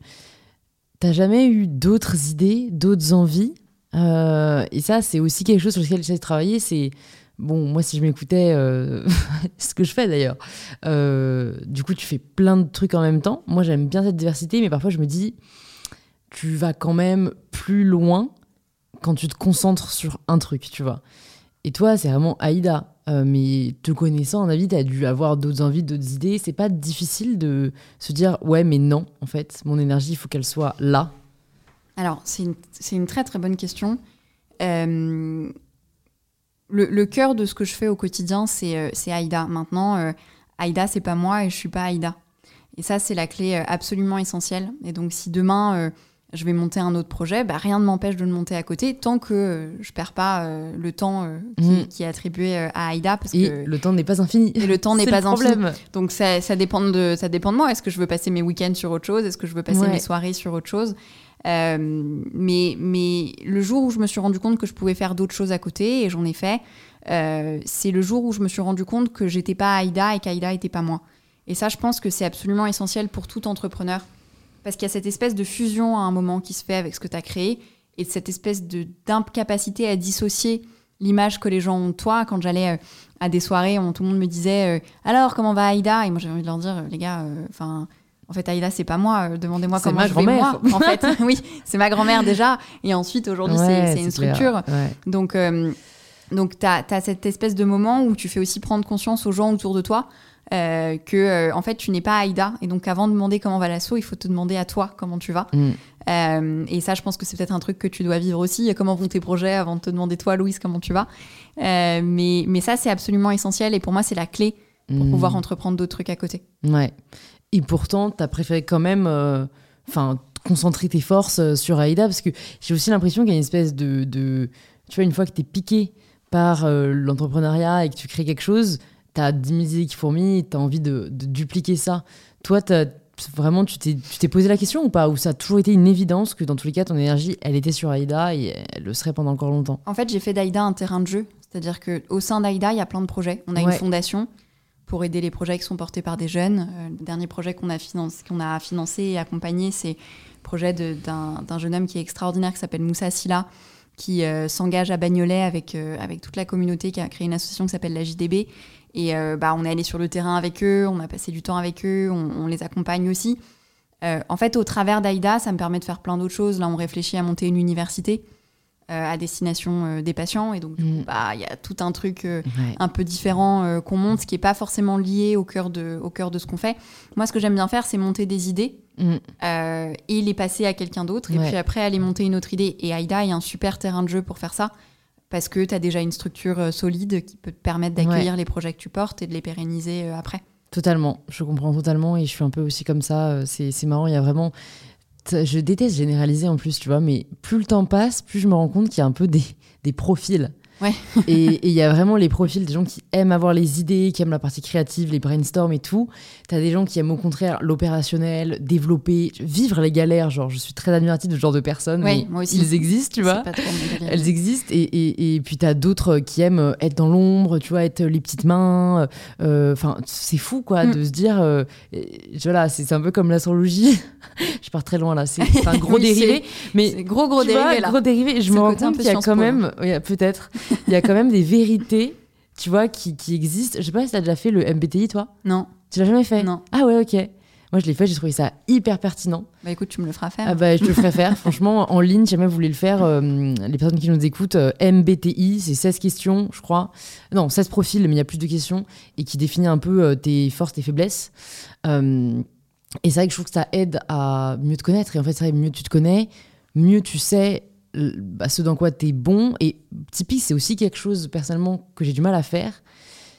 T'as jamais eu d'autres idées, d'autres envies euh, Et ça, c'est aussi quelque chose sur lequel j'essaie de travailler. C'est bon, moi, si je m'écoutais, euh, (laughs) ce que je fais d'ailleurs. Euh, du coup, tu fais plein de trucs en même temps. Moi, j'aime bien cette diversité, mais parfois, je me dis, tu vas quand même plus loin quand tu te concentres sur un truc, tu vois. Et toi, c'est vraiment Aïda. Euh, mais te connaissant, en avis, tu as dû avoir d'autres envies, d'autres idées. C'est pas difficile de se dire ouais, mais non, en fait, mon énergie, il faut qu'elle soit là. Alors, c'est une, une, très très bonne question. Euh, le, cœur de ce que je fais au quotidien, c'est euh, Aïda. Maintenant, euh, Aïda, c'est pas moi et je suis pas Aïda. Et ça, c'est la clé absolument essentielle. Et donc, si demain je vais monter un autre projet, bah, rien ne m'empêche de le monter à côté tant que euh, je perds pas euh, le temps euh, mm. qui, est attribué à Aïda. Parce et que le temps n'est pas infini. Et le temps (laughs) n'est pas infini. Donc ça, ça, dépend de, ça dépend de moi. Est-ce que je veux passer mes week-ends sur autre chose? Est-ce que je veux passer mes soirées sur autre chose? Mais, mais le jour où je me suis rendu compte que je pouvais faire d'autres choses à côté, et j'en ai fait, c'est le jour où je me suis rendu compte que j'étais pas Aïda et qu'Aïda était pas moi. Et ça, je pense que c'est absolument essentiel pour tout entrepreneur parce qu'il y a cette espèce de fusion à un moment qui se fait avec ce que tu as créé et cette espèce d'incapacité à dissocier l'image que les gens ont de toi. Quand j'allais euh, à des soirées, tout le monde me disait euh, alors comment va Aïda? Et moi j'avais envie de leur dire les gars, euh, enfin. en fait, Aïda, c'est pas moi. Demandez-moi comment je vais moi. En fait, (laughs) oui, c'est ma grand-mère déjà. Et ensuite, aujourd'hui, c'est une structure. Donc, donc tu as, cette espèce de moment où tu fais aussi prendre conscience aux gens autour de toi euh, que euh, en fait tu n'es pas Aïda. Et donc avant de demander comment va l'assaut il faut te demander à toi comment tu vas. Mm. euh, et ça je pense que c'est peut-être un truc que tu dois vivre aussi. Comment vont tes projets avant de te demander toi Louise comment tu vas? Mais, mais ça c'est absolument essentiel. Et pour moi c'est la clé pour mm. pouvoir entreprendre d'autres trucs à côté. Ouais. Et pourtant tu as préféré quand même enfin concentrer tes forces sur Aïda parce que j'ai aussi l'impression qu'il y a une espèce de, de tu vois une fois que tu es piqué par l'entrepreneuriat et que tu crées quelque chose tu as 10 000 idées qui fourmillent, tu as envie de, dupliquer ça. Toi, as, vraiment, tu t'es posé la question ou pas? Ou ça a toujours été une évidence que dans tous les cas, ton énergie, elle était sur Aïda et elle le serait pendant encore longtemps? En fait, j'ai fait d'Aïda un terrain de jeu. C'est-à-dire qu'au sein d'Aïda, il y a plein de projets. On a une fondation pour aider les projets qui sont portés par des jeunes. Euh, le dernier projet qu'on a, financé, qu'on a financé et accompagné, c'est le projet d'un jeune homme qui est extraordinaire, qui s'appelle Moussa Silla, qui euh, s'engage à Bagnolet avec, euh, avec toute la communauté, qui a créé une association qui s'appelle la JDB et euh, bah, on est allé sur le terrain avec eux, on a passé du temps avec eux, on, les accompagne aussi. Euh, en fait, au travers d'AIDA, ça me permet de faire plein d'autres choses. Là, on réfléchit à monter une université euh, à destination des patients. Et donc, mm. bah, il y a tout un truc un peu différent qu'on monte, ce qui n'est pas forcément lié au cœur de, au cœur de ce qu'on fait. Moi, ce que j'aime bien faire, c'est monter des idées mm. et les passer à quelqu'un d'autre. Et puis après, aller monter une autre idée. Et AIDA est un super terrain de jeu pour faire ça parce que tu as déjà une structure euh, solide qui peut te permettre d'accueillir les projets que tu portes et de les pérenniser euh, après. Totalement, je comprends totalement et je suis un peu aussi comme ça. Euh, c'est marrant, il y a vraiment. Je déteste généraliser en plus, tu vois, mais plus le temps passe, plus je me rends compte qu'il y a un peu des, des profils. Ouais. (laughs) et il y a vraiment les profils des gens qui aiment avoir les idées, qui aiment la partie créative, les brainstorms et tout. Tu as des gens qui aiment au contraire l'opérationnel, développer, vivre les galères. Genre, je suis très admirative de ce genre de personnes. Oui, moi aussi. Ils existent, tu vois. Elles existent. Et, et, et puis tu as d'autres qui aiment être dans l'ombre, tu vois, être les petites mains. Euh, enfin, c'est fou, quoi, mm. de se dire. Euh, voilà, c'est un peu comme l'astrologie. (laughs) je pars très loin là. C'est un gros (laughs) dérivé. Mais gros, gros dérivé là. Gros dérivé. Je me rends compte qu'il y a quand même. Peut-être il y a quand même des vérités, tu vois, qui, qui existent. Je sais pas si tu as déjà fait le MBTI, toi? Non. Tu l'as jamais fait? Non. Ah ouais, ok. Moi, je l'ai fait, j'ai trouvé ça hyper pertinent. Bah écoute, tu me le feras faire. Ah bah, je te le ferai faire. (laughs) Franchement, en ligne, jamais vous voulez le faire, euh, les personnes qui nous écoutent, euh, MBTI, c'est 16 questions, je crois. Non, 16 profils, mais il y a plus de questions et qui définit un peu euh, tes forces, tes faiblesses. et c'est vrai que je trouve que ça aide à mieux te connaître. Et en fait, c'est vrai, mieux tu te connais, mieux tu sais bah, ce dans quoi tu es bon. Et typique, c'est aussi quelque chose personnellement que j'ai du mal à faire.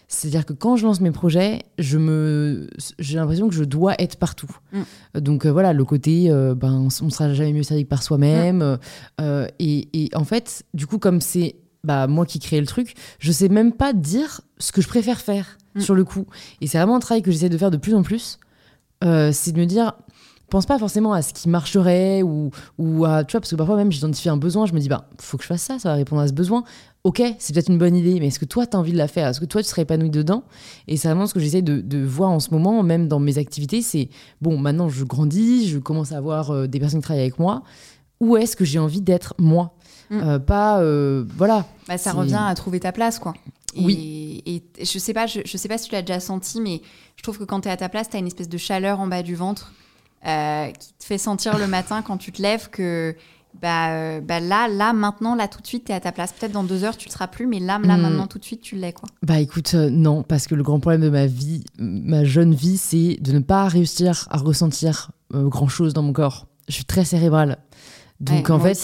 C'est-à-dire que quand je lance mes projets, je me, j'ai l'impression que je dois être partout. Mm. Donc euh, voilà, le côté, euh, ben, on sera jamais mieux servi que par soi-même. Mm. Euh, et, et, en fait, du coup, comme c'est bah, moi qui crée le truc, je sais même pas dire ce que je préfère faire mm. sur le coup. Et c'est vraiment un travail que j'essaie de faire de plus en plus c'est de me dire, pense pas forcément à ce qui marcherait ou, ou à, tu vois, parce que parfois même j'identifie un besoin, je me dis, bah, faut que je fasse ça, ça va répondre à ce besoin. Ok, c'est peut-être une bonne idée, mais est-ce que toi, tu as envie de la faire? Est-ce que toi, tu serais épanoui dedans? Et c'est vraiment ce que j'essaie de, de, voir en ce moment, même dans mes activités, c'est, bon, maintenant je grandis, je commence à avoir euh, des personnes qui travaillent avec moi. Où est-ce que j'ai envie d'être moi? Mm. euh, Pas, euh, voilà. Bah, ça revient à trouver ta place, quoi. oui. Et je sais pas, je, je sais pas si tu l'as déjà senti, mais je trouve que quand tu es à ta place, tu as une espèce de chaleur en bas du ventre euh, qui te fait sentir le matin quand tu te lèves que bah, euh, bah là, là, maintenant, là, tout de suite, tu es à ta place. Peut-être dans deux heures, tu ne le seras plus, mais là, là, hmm. maintenant, tout de suite, tu l'es, quoi. Bah écoute, euh, non, parce que le grand problème de ma vie, ma jeune vie, c'est de ne pas réussir à ressentir grand-chose dans mon corps. Je suis très cérébrale. Donc en fait,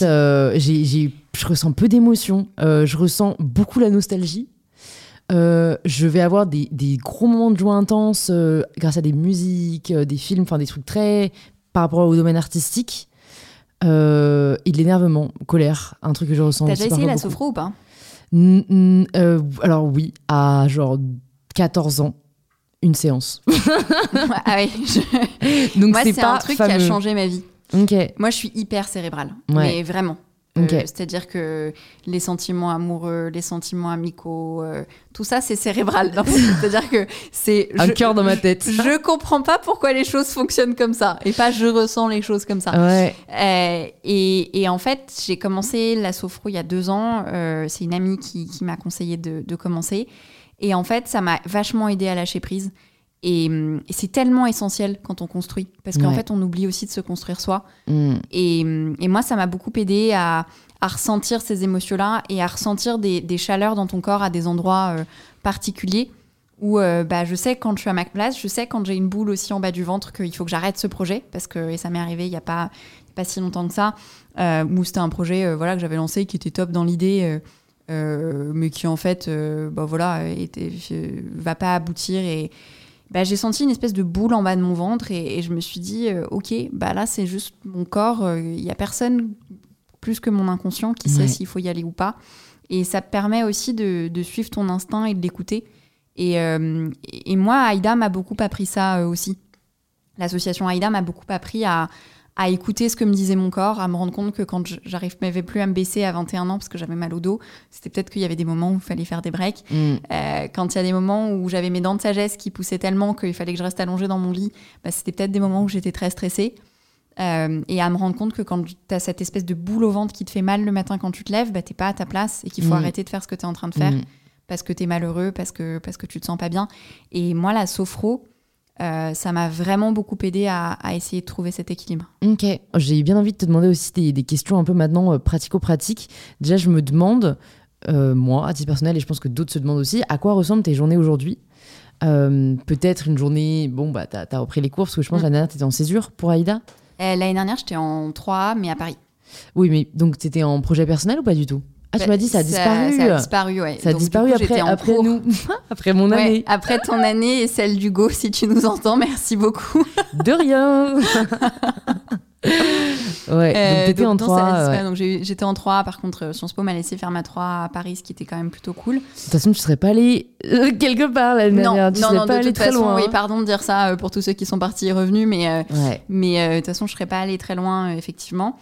j'ai, je ressens peu d'émotions. je ressens beaucoup la nostalgie. Euh, je vais avoir des, des, gros moments de joie intense euh, grâce à des musiques, euh, des films, enfin des trucs très par rapport au domaine artistique. et de l'énervement, colère, un truc que je ressens. T'as déjà essayé la sophro ou pas? Alors oui, à genre 14 ans, une séance. (laughs) (laughs) ah oui. Donc c'est un truc qui a changé ma vie. Ok. Moi, je suis hyper cérébrale, mais vraiment. Euh, c'est-à-dire que les sentiments amoureux, les sentiments amicaux, euh, tout ça, c'est cérébral. (laughs) C'est-à-dire que c'est un cœur dans ma tête. Je (laughs) comprends pas pourquoi les choses fonctionnent comme ça, et pas je ressens les choses comme ça. Ouais. Euh, et, en fait, j'ai commencé la sophro il y a deux ans. c'est une amie qui, m'a conseillé de, de, commencer, et en fait, ça m'a vachement aidé à lâcher prise. Et, c'est tellement essentiel quand on construit, parce qu'en fait, on oublie aussi de se construire soi. Mm. Et, moi, ça m'a beaucoup aidé à, ressentir ces émotions-là et à ressentir des, chaleurs dans ton corps à des endroits euh, particuliers où euh, bah, je sais quand je suis à ma place, je sais quand j'ai une boule aussi en bas du ventre qu'il faut que j'arrête ce projet, parce que et ça m'est arrivé il n'y a pas, pas si longtemps que ça, euh, où c'était un projet voilà, que j'avais lancé qui était top dans l'idée. mais qui en fait bah, voilà était, va pas aboutir et, bah, j'ai senti une espèce de boule en bas de mon ventre et, je me suis dit, euh, ok, bah là c'est juste mon corps, il euh, n'y a personne plus que mon inconscient qui sait s'il faut y aller ou pas. Et ça te permet aussi de, suivre ton instinct et de l'écouter. Et, euh, et, moi, Aïda m'a beaucoup appris ça aussi. L'association Aïda m'a beaucoup appris à, à écouter ce que me disait mon corps, à me rendre compte que quand j'arrivais plus à me baisser à 21 ans parce que j'avais mal au dos, c'était peut-être qu'il y avait des moments où il fallait faire des breaks. Mm. Euh, quand il y a des moments où j'avais mes dents de sagesse qui poussaient tellement qu'il fallait que je reste allongée dans mon lit, bah, c'était peut-être des moments où j'étais très stressée. Euh, et à me rendre compte que quand tu as cette espèce de boule au ventre qui te fait mal le matin quand tu te lèves, bah, t'es pas à ta place et qu'il faut mm. arrêter de faire ce que tu es en train de faire mm. parce que tu es malheureux, parce que, parce que tu te sens pas bien. Et moi, la sophro, euh, ça m'a vraiment beaucoup aidé à, essayer de trouver cet équilibre. Ok, j'ai bien envie de te demander aussi des, questions un peu maintenant euh, pratico-pratiques. Déjà, je me demande, euh, moi, à titre personnel, et je pense que d'autres se demandent aussi, à quoi ressemblent tes journées aujourd'hui? Peut-être une journée, bon, bah, t'as as repris les cours, parce que je pense que mm. l'année dernière, t'étais en césure pour Aïda? L'année dernière, j'étais en 3A, mais à Paris. Oui, mais donc t'étais en projet personnel ou pas du tout? Ah, tu m'as dit ça a disparu. Ça, a disparu, ouais. Ça a disparu après, après nous, (laughs) après mon année. après ton année et celle d'Hugo, si tu nous entends, merci beaucoup. De rien. (laughs) ouais, euh, donc t'étais en 3. Donc j'étais en 3, par contre, euh, Sciences Po m'a laissé faire ma 3 à Paris, ce qui était quand même plutôt cool. De toute façon, tu serais pas allé euh, quelque part l'année dernière. Tu non, non, pas de toute très façon, loin. oui, pardon de dire ça pour tous ceux qui sont partis et revenus, mais, mais de toute façon, je serais pas allée très loin, effectivement.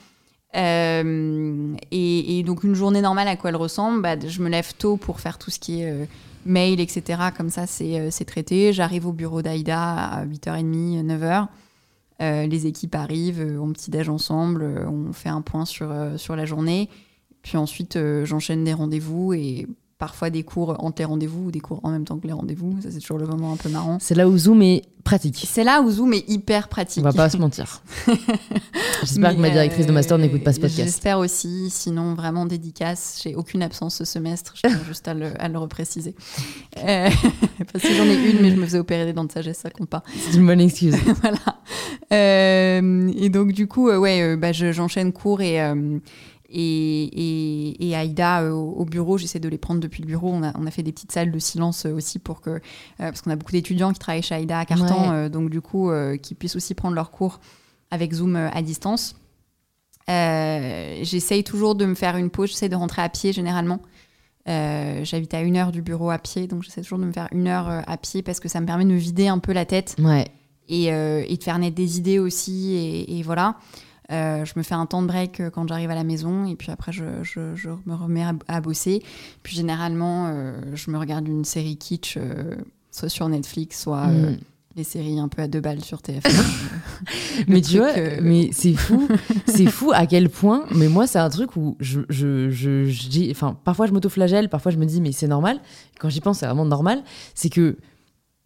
Euh, et, donc une journée normale à quoi elle ressemble bah, Je me lève tôt pour faire tout ce qui est euh, mail, etc. Comme ça, c'est euh, traité. J'arrive au bureau d'Aïda à 8h30, 9h. les équipes arrivent, on petit déj ensemble, on fait un point sur, sur la journée. Puis ensuite, j'enchaîne des rendez-vous et parfois des cours entre les rendez-vous ou des cours en même temps que les rendez-vous. Ça, c'est toujours le moment un peu marrant. C'est là où Zoom est pratique. C'est là où Zoom est hyper pratique. On va pas se mentir. (laughs) J'espère que ma directrice de master n'écoute pas ce podcast. J'espère aussi. Sinon, vraiment dédicace. J'ai aucune absence ce semestre. Je tiens juste à le, à le repréciser. Euh, (laughs) parce que j'en ai une, mais je me faisais opérer des dents de sagesse, ça compte pas. C'est une bonne excuse. (laughs) voilà. Euh, et donc, du coup, euh, ouais, bah, j'enchaîne cours et et, et, Aïda euh, au, bureau, j'essaie de les prendre depuis le bureau. On a, on a, fait des petites salles de silence euh, aussi pour que, euh, parce qu'on a beaucoup d'étudiants qui travaillent chez Aïda à Carton, donc du coup, qu'ils puissent aussi prendre leurs cours avec Zoom à distance. j'essaye toujours de me faire une pause, j'essaie de rentrer à pied généralement. J'habite à une heure du bureau à pied, donc j'essaie toujours de me faire une heure à pied parce que ça me permet de me vider un peu la tête. Ouais. et, et de faire naître des idées aussi. Et voilà. Euh, je me fais un temps de break euh, quand j'arrive à la maison et puis après je, je- je me remets à, à bosser. Puis généralement, euh, je me regarde une série kitsch, euh, soit sur Netflix, soit euh, Mm. les séries un peu à deux balles sur TF1. (laughs) mais tu vois, mais c'est fou, (laughs) c'est fou à quel point. Mais moi, c'est un truc où je, je dis- enfin, parfois je m'auto-flagelle, parfois je me dis mais c'est normal. Quand j'y pense, c'est vraiment normal. C'est que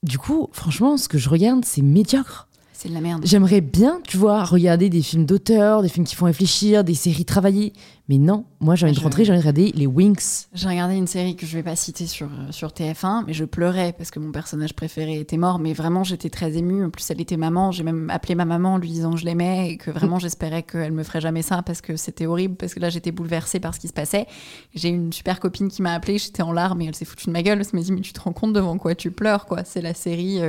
du coup, franchement, ce que je regarde, c'est médiocre. C'est de la merde. J'aimerais bien, tu vois, regarder des films d'auteur, des films qui font réfléchir, des séries travaillées. Mais non, moi j'ai envie de rentrer, j'ai envie de regarder les Winx. J'ai regardé une série que je vais pas citer sur, euh, sur TF1, mais je pleurais parce que mon personnage préféré était mort. Mais vraiment, j'étais très émue. En plus, elle était maman. J'ai même appelé ma maman en lui disant que je l'aimais et que vraiment j'espérais qu'elle me ferait jamais ça parce que c'était horrible. Parce que là, j'étais bouleversée par ce qui se passait. J'ai une super copine qui m'a appelée. J'étais en larmes et elle s'est foutue de ma gueule. Elle m'a dit Mais tu te rends compte devant quoi tu pleures quoi? C'est la série.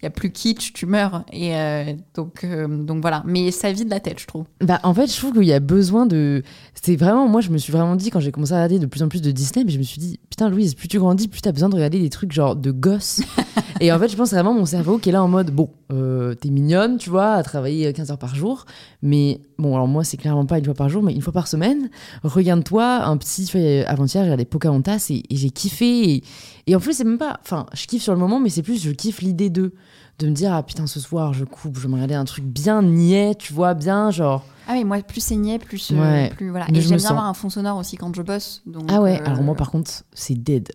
Il y a plus kitsch, tu meurs. Et euh, donc, euh, donc voilà. Mais ça vide la tête, je trouve. Bah, en fait, je trouve qu'il y a besoin de. C'est vraiment. Moi, je me suis vraiment dit, quand j'ai commencé à regarder de plus en plus de Disney, mais je me suis dit, putain, Louise, plus tu grandis, plus t'as besoin de regarder des trucs genre de gosses. (laughs) et en fait, je pense vraiment mon cerveau qui est là en mode, bon, euh, t'es mignonne, tu vois, à travailler 15 heures par jour. Mais bon, alors moi, c'est clairement pas une fois par jour, mais une fois par semaine. Regarde-toi, un petit. tu vois, Avant-hier, j'ai regardé Pocahontas et, et j'ai kiffé. Et, et en plus, c'est même pas. Enfin, je kiffe sur le moment, mais c'est plus, je kiffe l'idée de. De me dire, ah putain, ce soir, je coupe, je vais me regarder un truc bien niais, tu vois, bien genre. Ah oui, moi, plus saigné, plus. euh, Ouais. plus voilà. Mais Et j'aime me bien sens- avoir un fond sonore aussi quand je bosse. Donc, Ah ouais, euh, alors moi par contre, c'est dead.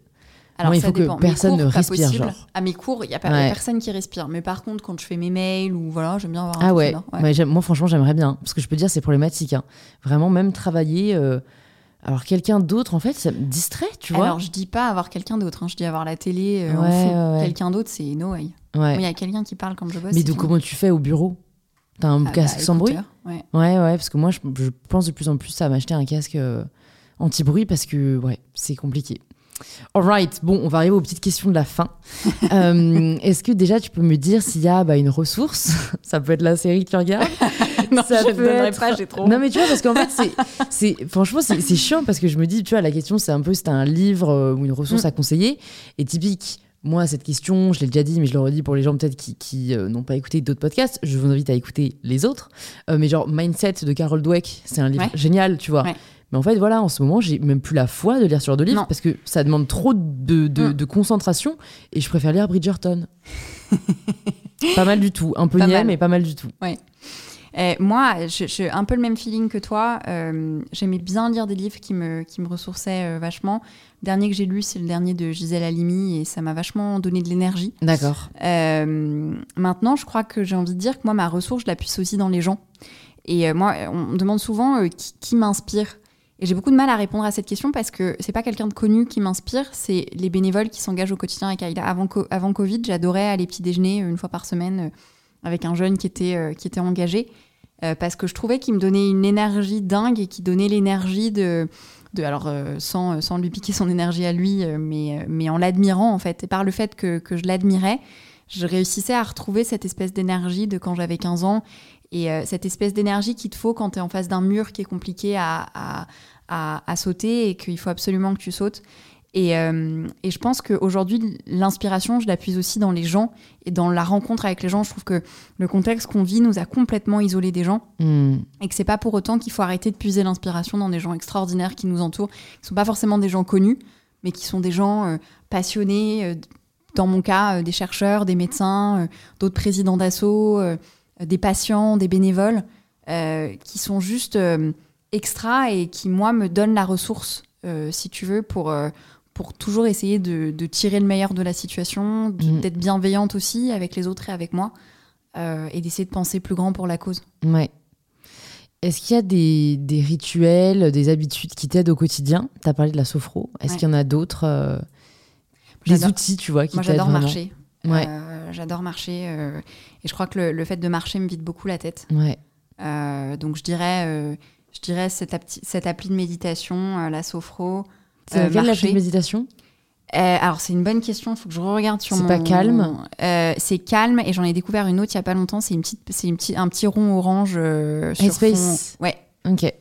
Alors, Moi, il faut que dépend. Personne cours, ne respire, genre. À mes cours, il n'y a pas Ouais. personne qui respire. Mais par contre, quand je fais mes mails ou voilà, j'aime bien avoir un Ah fond ouais, sonore. Ouais, j'aime- moi franchement j'aimerais bien, parce que je peux dire c'est problématique. hein. Vraiment même travailler, euh, alors quelqu'un d'autre en fait ça me distrait, tu vois. Alors, je dis pas avoir quelqu'un d'autre. hein. Je dis avoir la télé euh, en Ouais, fond. ouais, ouais. Quelqu'un d'autre, c'est no way. Ouais. Il y a quelqu'un qui parle quand je bosse. Mais donc comment tu fais au bureau? T'as un Ah casque bah, sans bruit? ouais. Ouais ouais, parce que moi je, je pense de plus en plus à m'acheter un casque euh, anti-bruit parce que ouais c'est compliqué. Alright, bon, on va arriver aux petites questions de la fin. (laughs) Euh, Est-ce que déjà tu peux me dire s'il y a bah, une ressource? (laughs) Ça peut être la série que tu regardes? (laughs) non, Ça je ne peut donnerai être- pas, j'ai trop. Non mais tu vois parce qu'en fait c'est franchement c'est chiant parce que je me dis tu vois la question c'est un peu c'est un livre euh, ou une ressource Mm. à conseiller et typique moi cette question je l'ai déjà dit mais je le redis pour les gens peut-être qui, qui euh, n'ont pas écouté d'autres podcasts je vous invite à écouter les autres Euh, mais genre Mindset de Carol Dweck c'est un livre Ouais. génial tu vois Ouais. mais en fait voilà en ce moment j'ai même plus la foi de lire ce genre de livre Non. parce que ça demande trop de, de, Mm. de concentration et je préfère lire Bridgerton (laughs) pas mal du tout un peu niais mais pas mal du tout Moi, j'ai un peu le même feeling que toi. Euh, J'aimais bien lire des livres qui me, qui me ressourçaient euh, vachement. Le dernier que j'ai lu, c'est le dernier de Gisèle Halimi et ça m'a vachement donné de l'énergie. d'accord Euh, maintenant, je crois que j'ai envie de dire que moi, ma ressource, je la puisse aussi dans les gens. Et moi, on me demande souvent qui, qui m'inspire. Et j'ai beaucoup de mal à répondre à cette question parce que c'est pas quelqu'un de connu qui m'inspire, c'est les bénévoles qui s'engagent au quotidien avec Aïda. Avant, co- avant Covid, j'adorais aller petit déjeuner une fois par semaine avec un jeune qui était, qui était engagé euh, parce que je trouvais qu'il me donnait une énergie dingue et qui donnait l'énergie de, de alors euh, sans, sans lui piquer son énergie à lui, euh, mais, euh, mais en l'admirant en fait. Et par le fait que, que je l'admirais, je réussissais à retrouver cette espèce d'énergie de quand j'avais 15 ans et euh, cette espèce d'énergie qu'il te faut quand tu es en face d'un mur qui est compliqué à, à- à sauter et qu'il faut absolument que tu sautes. Et, euh, et je pense qu'aujourd'hui, l'inspiration, je l'appuie aussi dans les gens et dans la rencontre avec les gens. Je trouve que le contexte qu'on vit nous a complètement isolés des gens Hmm. et que c'est pas pour autant qu'il faut arrêter de puiser l'inspiration dans des gens extraordinaires qui nous entourent, qui sont pas forcément des gens connus, mais qui sont des gens euh, passionnés. euh, dans mon cas, des chercheurs, des médecins, d'autres présidents d'assaut, des patients, des bénévoles, qui sont juste extra et qui, moi, me donnent la ressource, si tu veux, pour, pour toujours essayer de, de tirer le meilleur de la situation, Mm. d'être bienveillante aussi avec les autres et avec moi, euh, et d'essayer de penser plus grand pour la cause. Ouais. Est-ce qu'il y a des, des rituels, des habitudes qui t'aident au quotidien? Tu as parlé de la sophro. Est-ce Ouais. qu'il y en a d'autres euh, Des outils, tu vois, qui Moi, t'aident j'adore marcher. Ouais. Euh, j'adore marcher. euh, et je crois que le, le fait de marcher me vide beaucoup la tête. Ouais. Euh, donc, je dirais, euh, je dirais cette, appli, cette appli de méditation, euh, la sophro. C'est euh, la marcher. de méditation Euh, alors, c'est une bonne question. Il faut que je regarde sur C'est mon. pas calme Euh, C'est calme. Et j'en ai découvert une autre il y a pas longtemps. C'est une petite, c'est une petite, un petit rond orange euh, sur Headspace. fond- Ouais. Ok.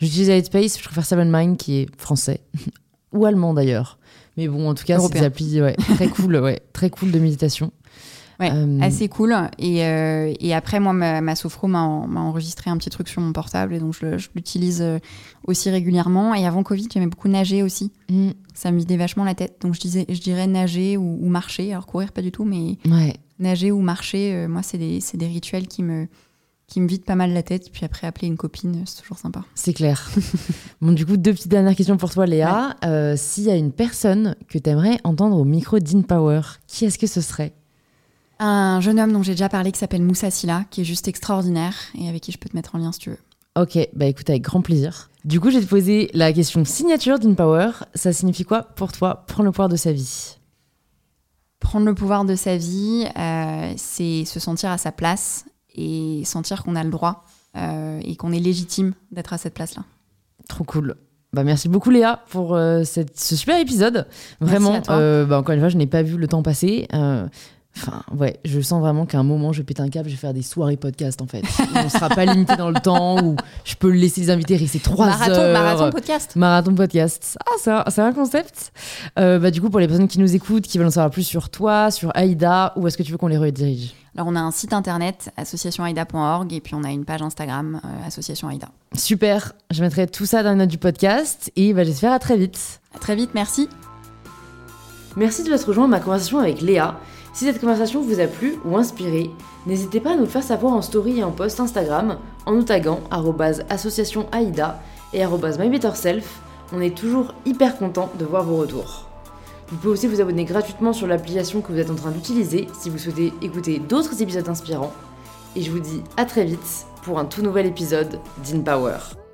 J'utilise Headspace, je préfère Seven Mind qui est français. (laughs) Ou allemand d'ailleurs. Mais bon, en tout cas, c'est des applis ouais, très cool, ouais, très cool de méditation. Ouais, assez cool. Et, et, après, moi, ma, ma sophro m'a enregistré un petit truc sur mon portable et donc je, l'utilise aussi régulièrement. Et avant Covid, j'aimais beaucoup nager aussi. Mm. Ça me vidait vachement la tête. Donc je, disais, je dirais nager ou, ou marcher. Alors courir, pas du tout, mais ouais. nager ou marcher, moi, c'est des, des rituels qui me qui me vide pas mal la tête. Puis après, appeler une copine, c'est toujours sympa. C'est clair. (laughs) bon, du coup, deux petites dernières questions pour toi, Léa. Euh, s'il y a une personne que tu aimerais entendre au micro d'InPower, qui est-ce que ce serait? Un jeune homme dont j'ai déjà parlé qui s'appelle Moussa Silla, qui est juste extraordinaire et avec qui je peux te mettre en lien si tu veux. Ok, bah écoute, avec grand plaisir. Du coup, je vais te poser la question signature d'InPower. Ça signifie quoi pour toi prendre le pouvoir de sa vie? Prendre le pouvoir de sa vie, euh, c'est se sentir à sa place et sentir qu'on a le droit euh, et qu'on est légitime d'être à cette place-là. Trop cool. Bah, merci beaucoup Léa pour euh, cette, ce super épisode. Vraiment, euh, bah, encore une fois, je n'ai pas vu le temps passer. Enfin, ouais, je sens vraiment qu'à un moment, je pète un câble, je vais faire des soirées podcast en fait. on ne sera pas limité dans le temps où je peux laisser les invités rester trois heures. Marathon podcast. Marathon podcast. Ah, c'est un, concept. bah, du coup, pour les personnes qui nous écoutent, qui veulent en savoir plus sur toi, sur Aïda, où est-ce que tu veux qu'on les redirige? Alors, on a un site internet, associationaida.org, et puis on a une page Instagram, euh, Association Aida. Super, je mettrai tout ça dans les notes du podcast, et bah, j'espère à très vite. À très vite, merci. Merci de votre rejoindre ma conversation avec Léa. Si cette conversation vous a plu ou inspiré, n'hésitez pas à nous faire savoir en story et en post Instagram en nous taguant associationaida et mybetterself. On est toujours hyper content de voir vos retours. Vous pouvez aussi vous abonner gratuitement sur l'application que vous êtes en train d'utiliser si vous souhaitez écouter d'autres épisodes inspirants. Et je vous dis à très vite pour un tout nouvel épisode d'InPower.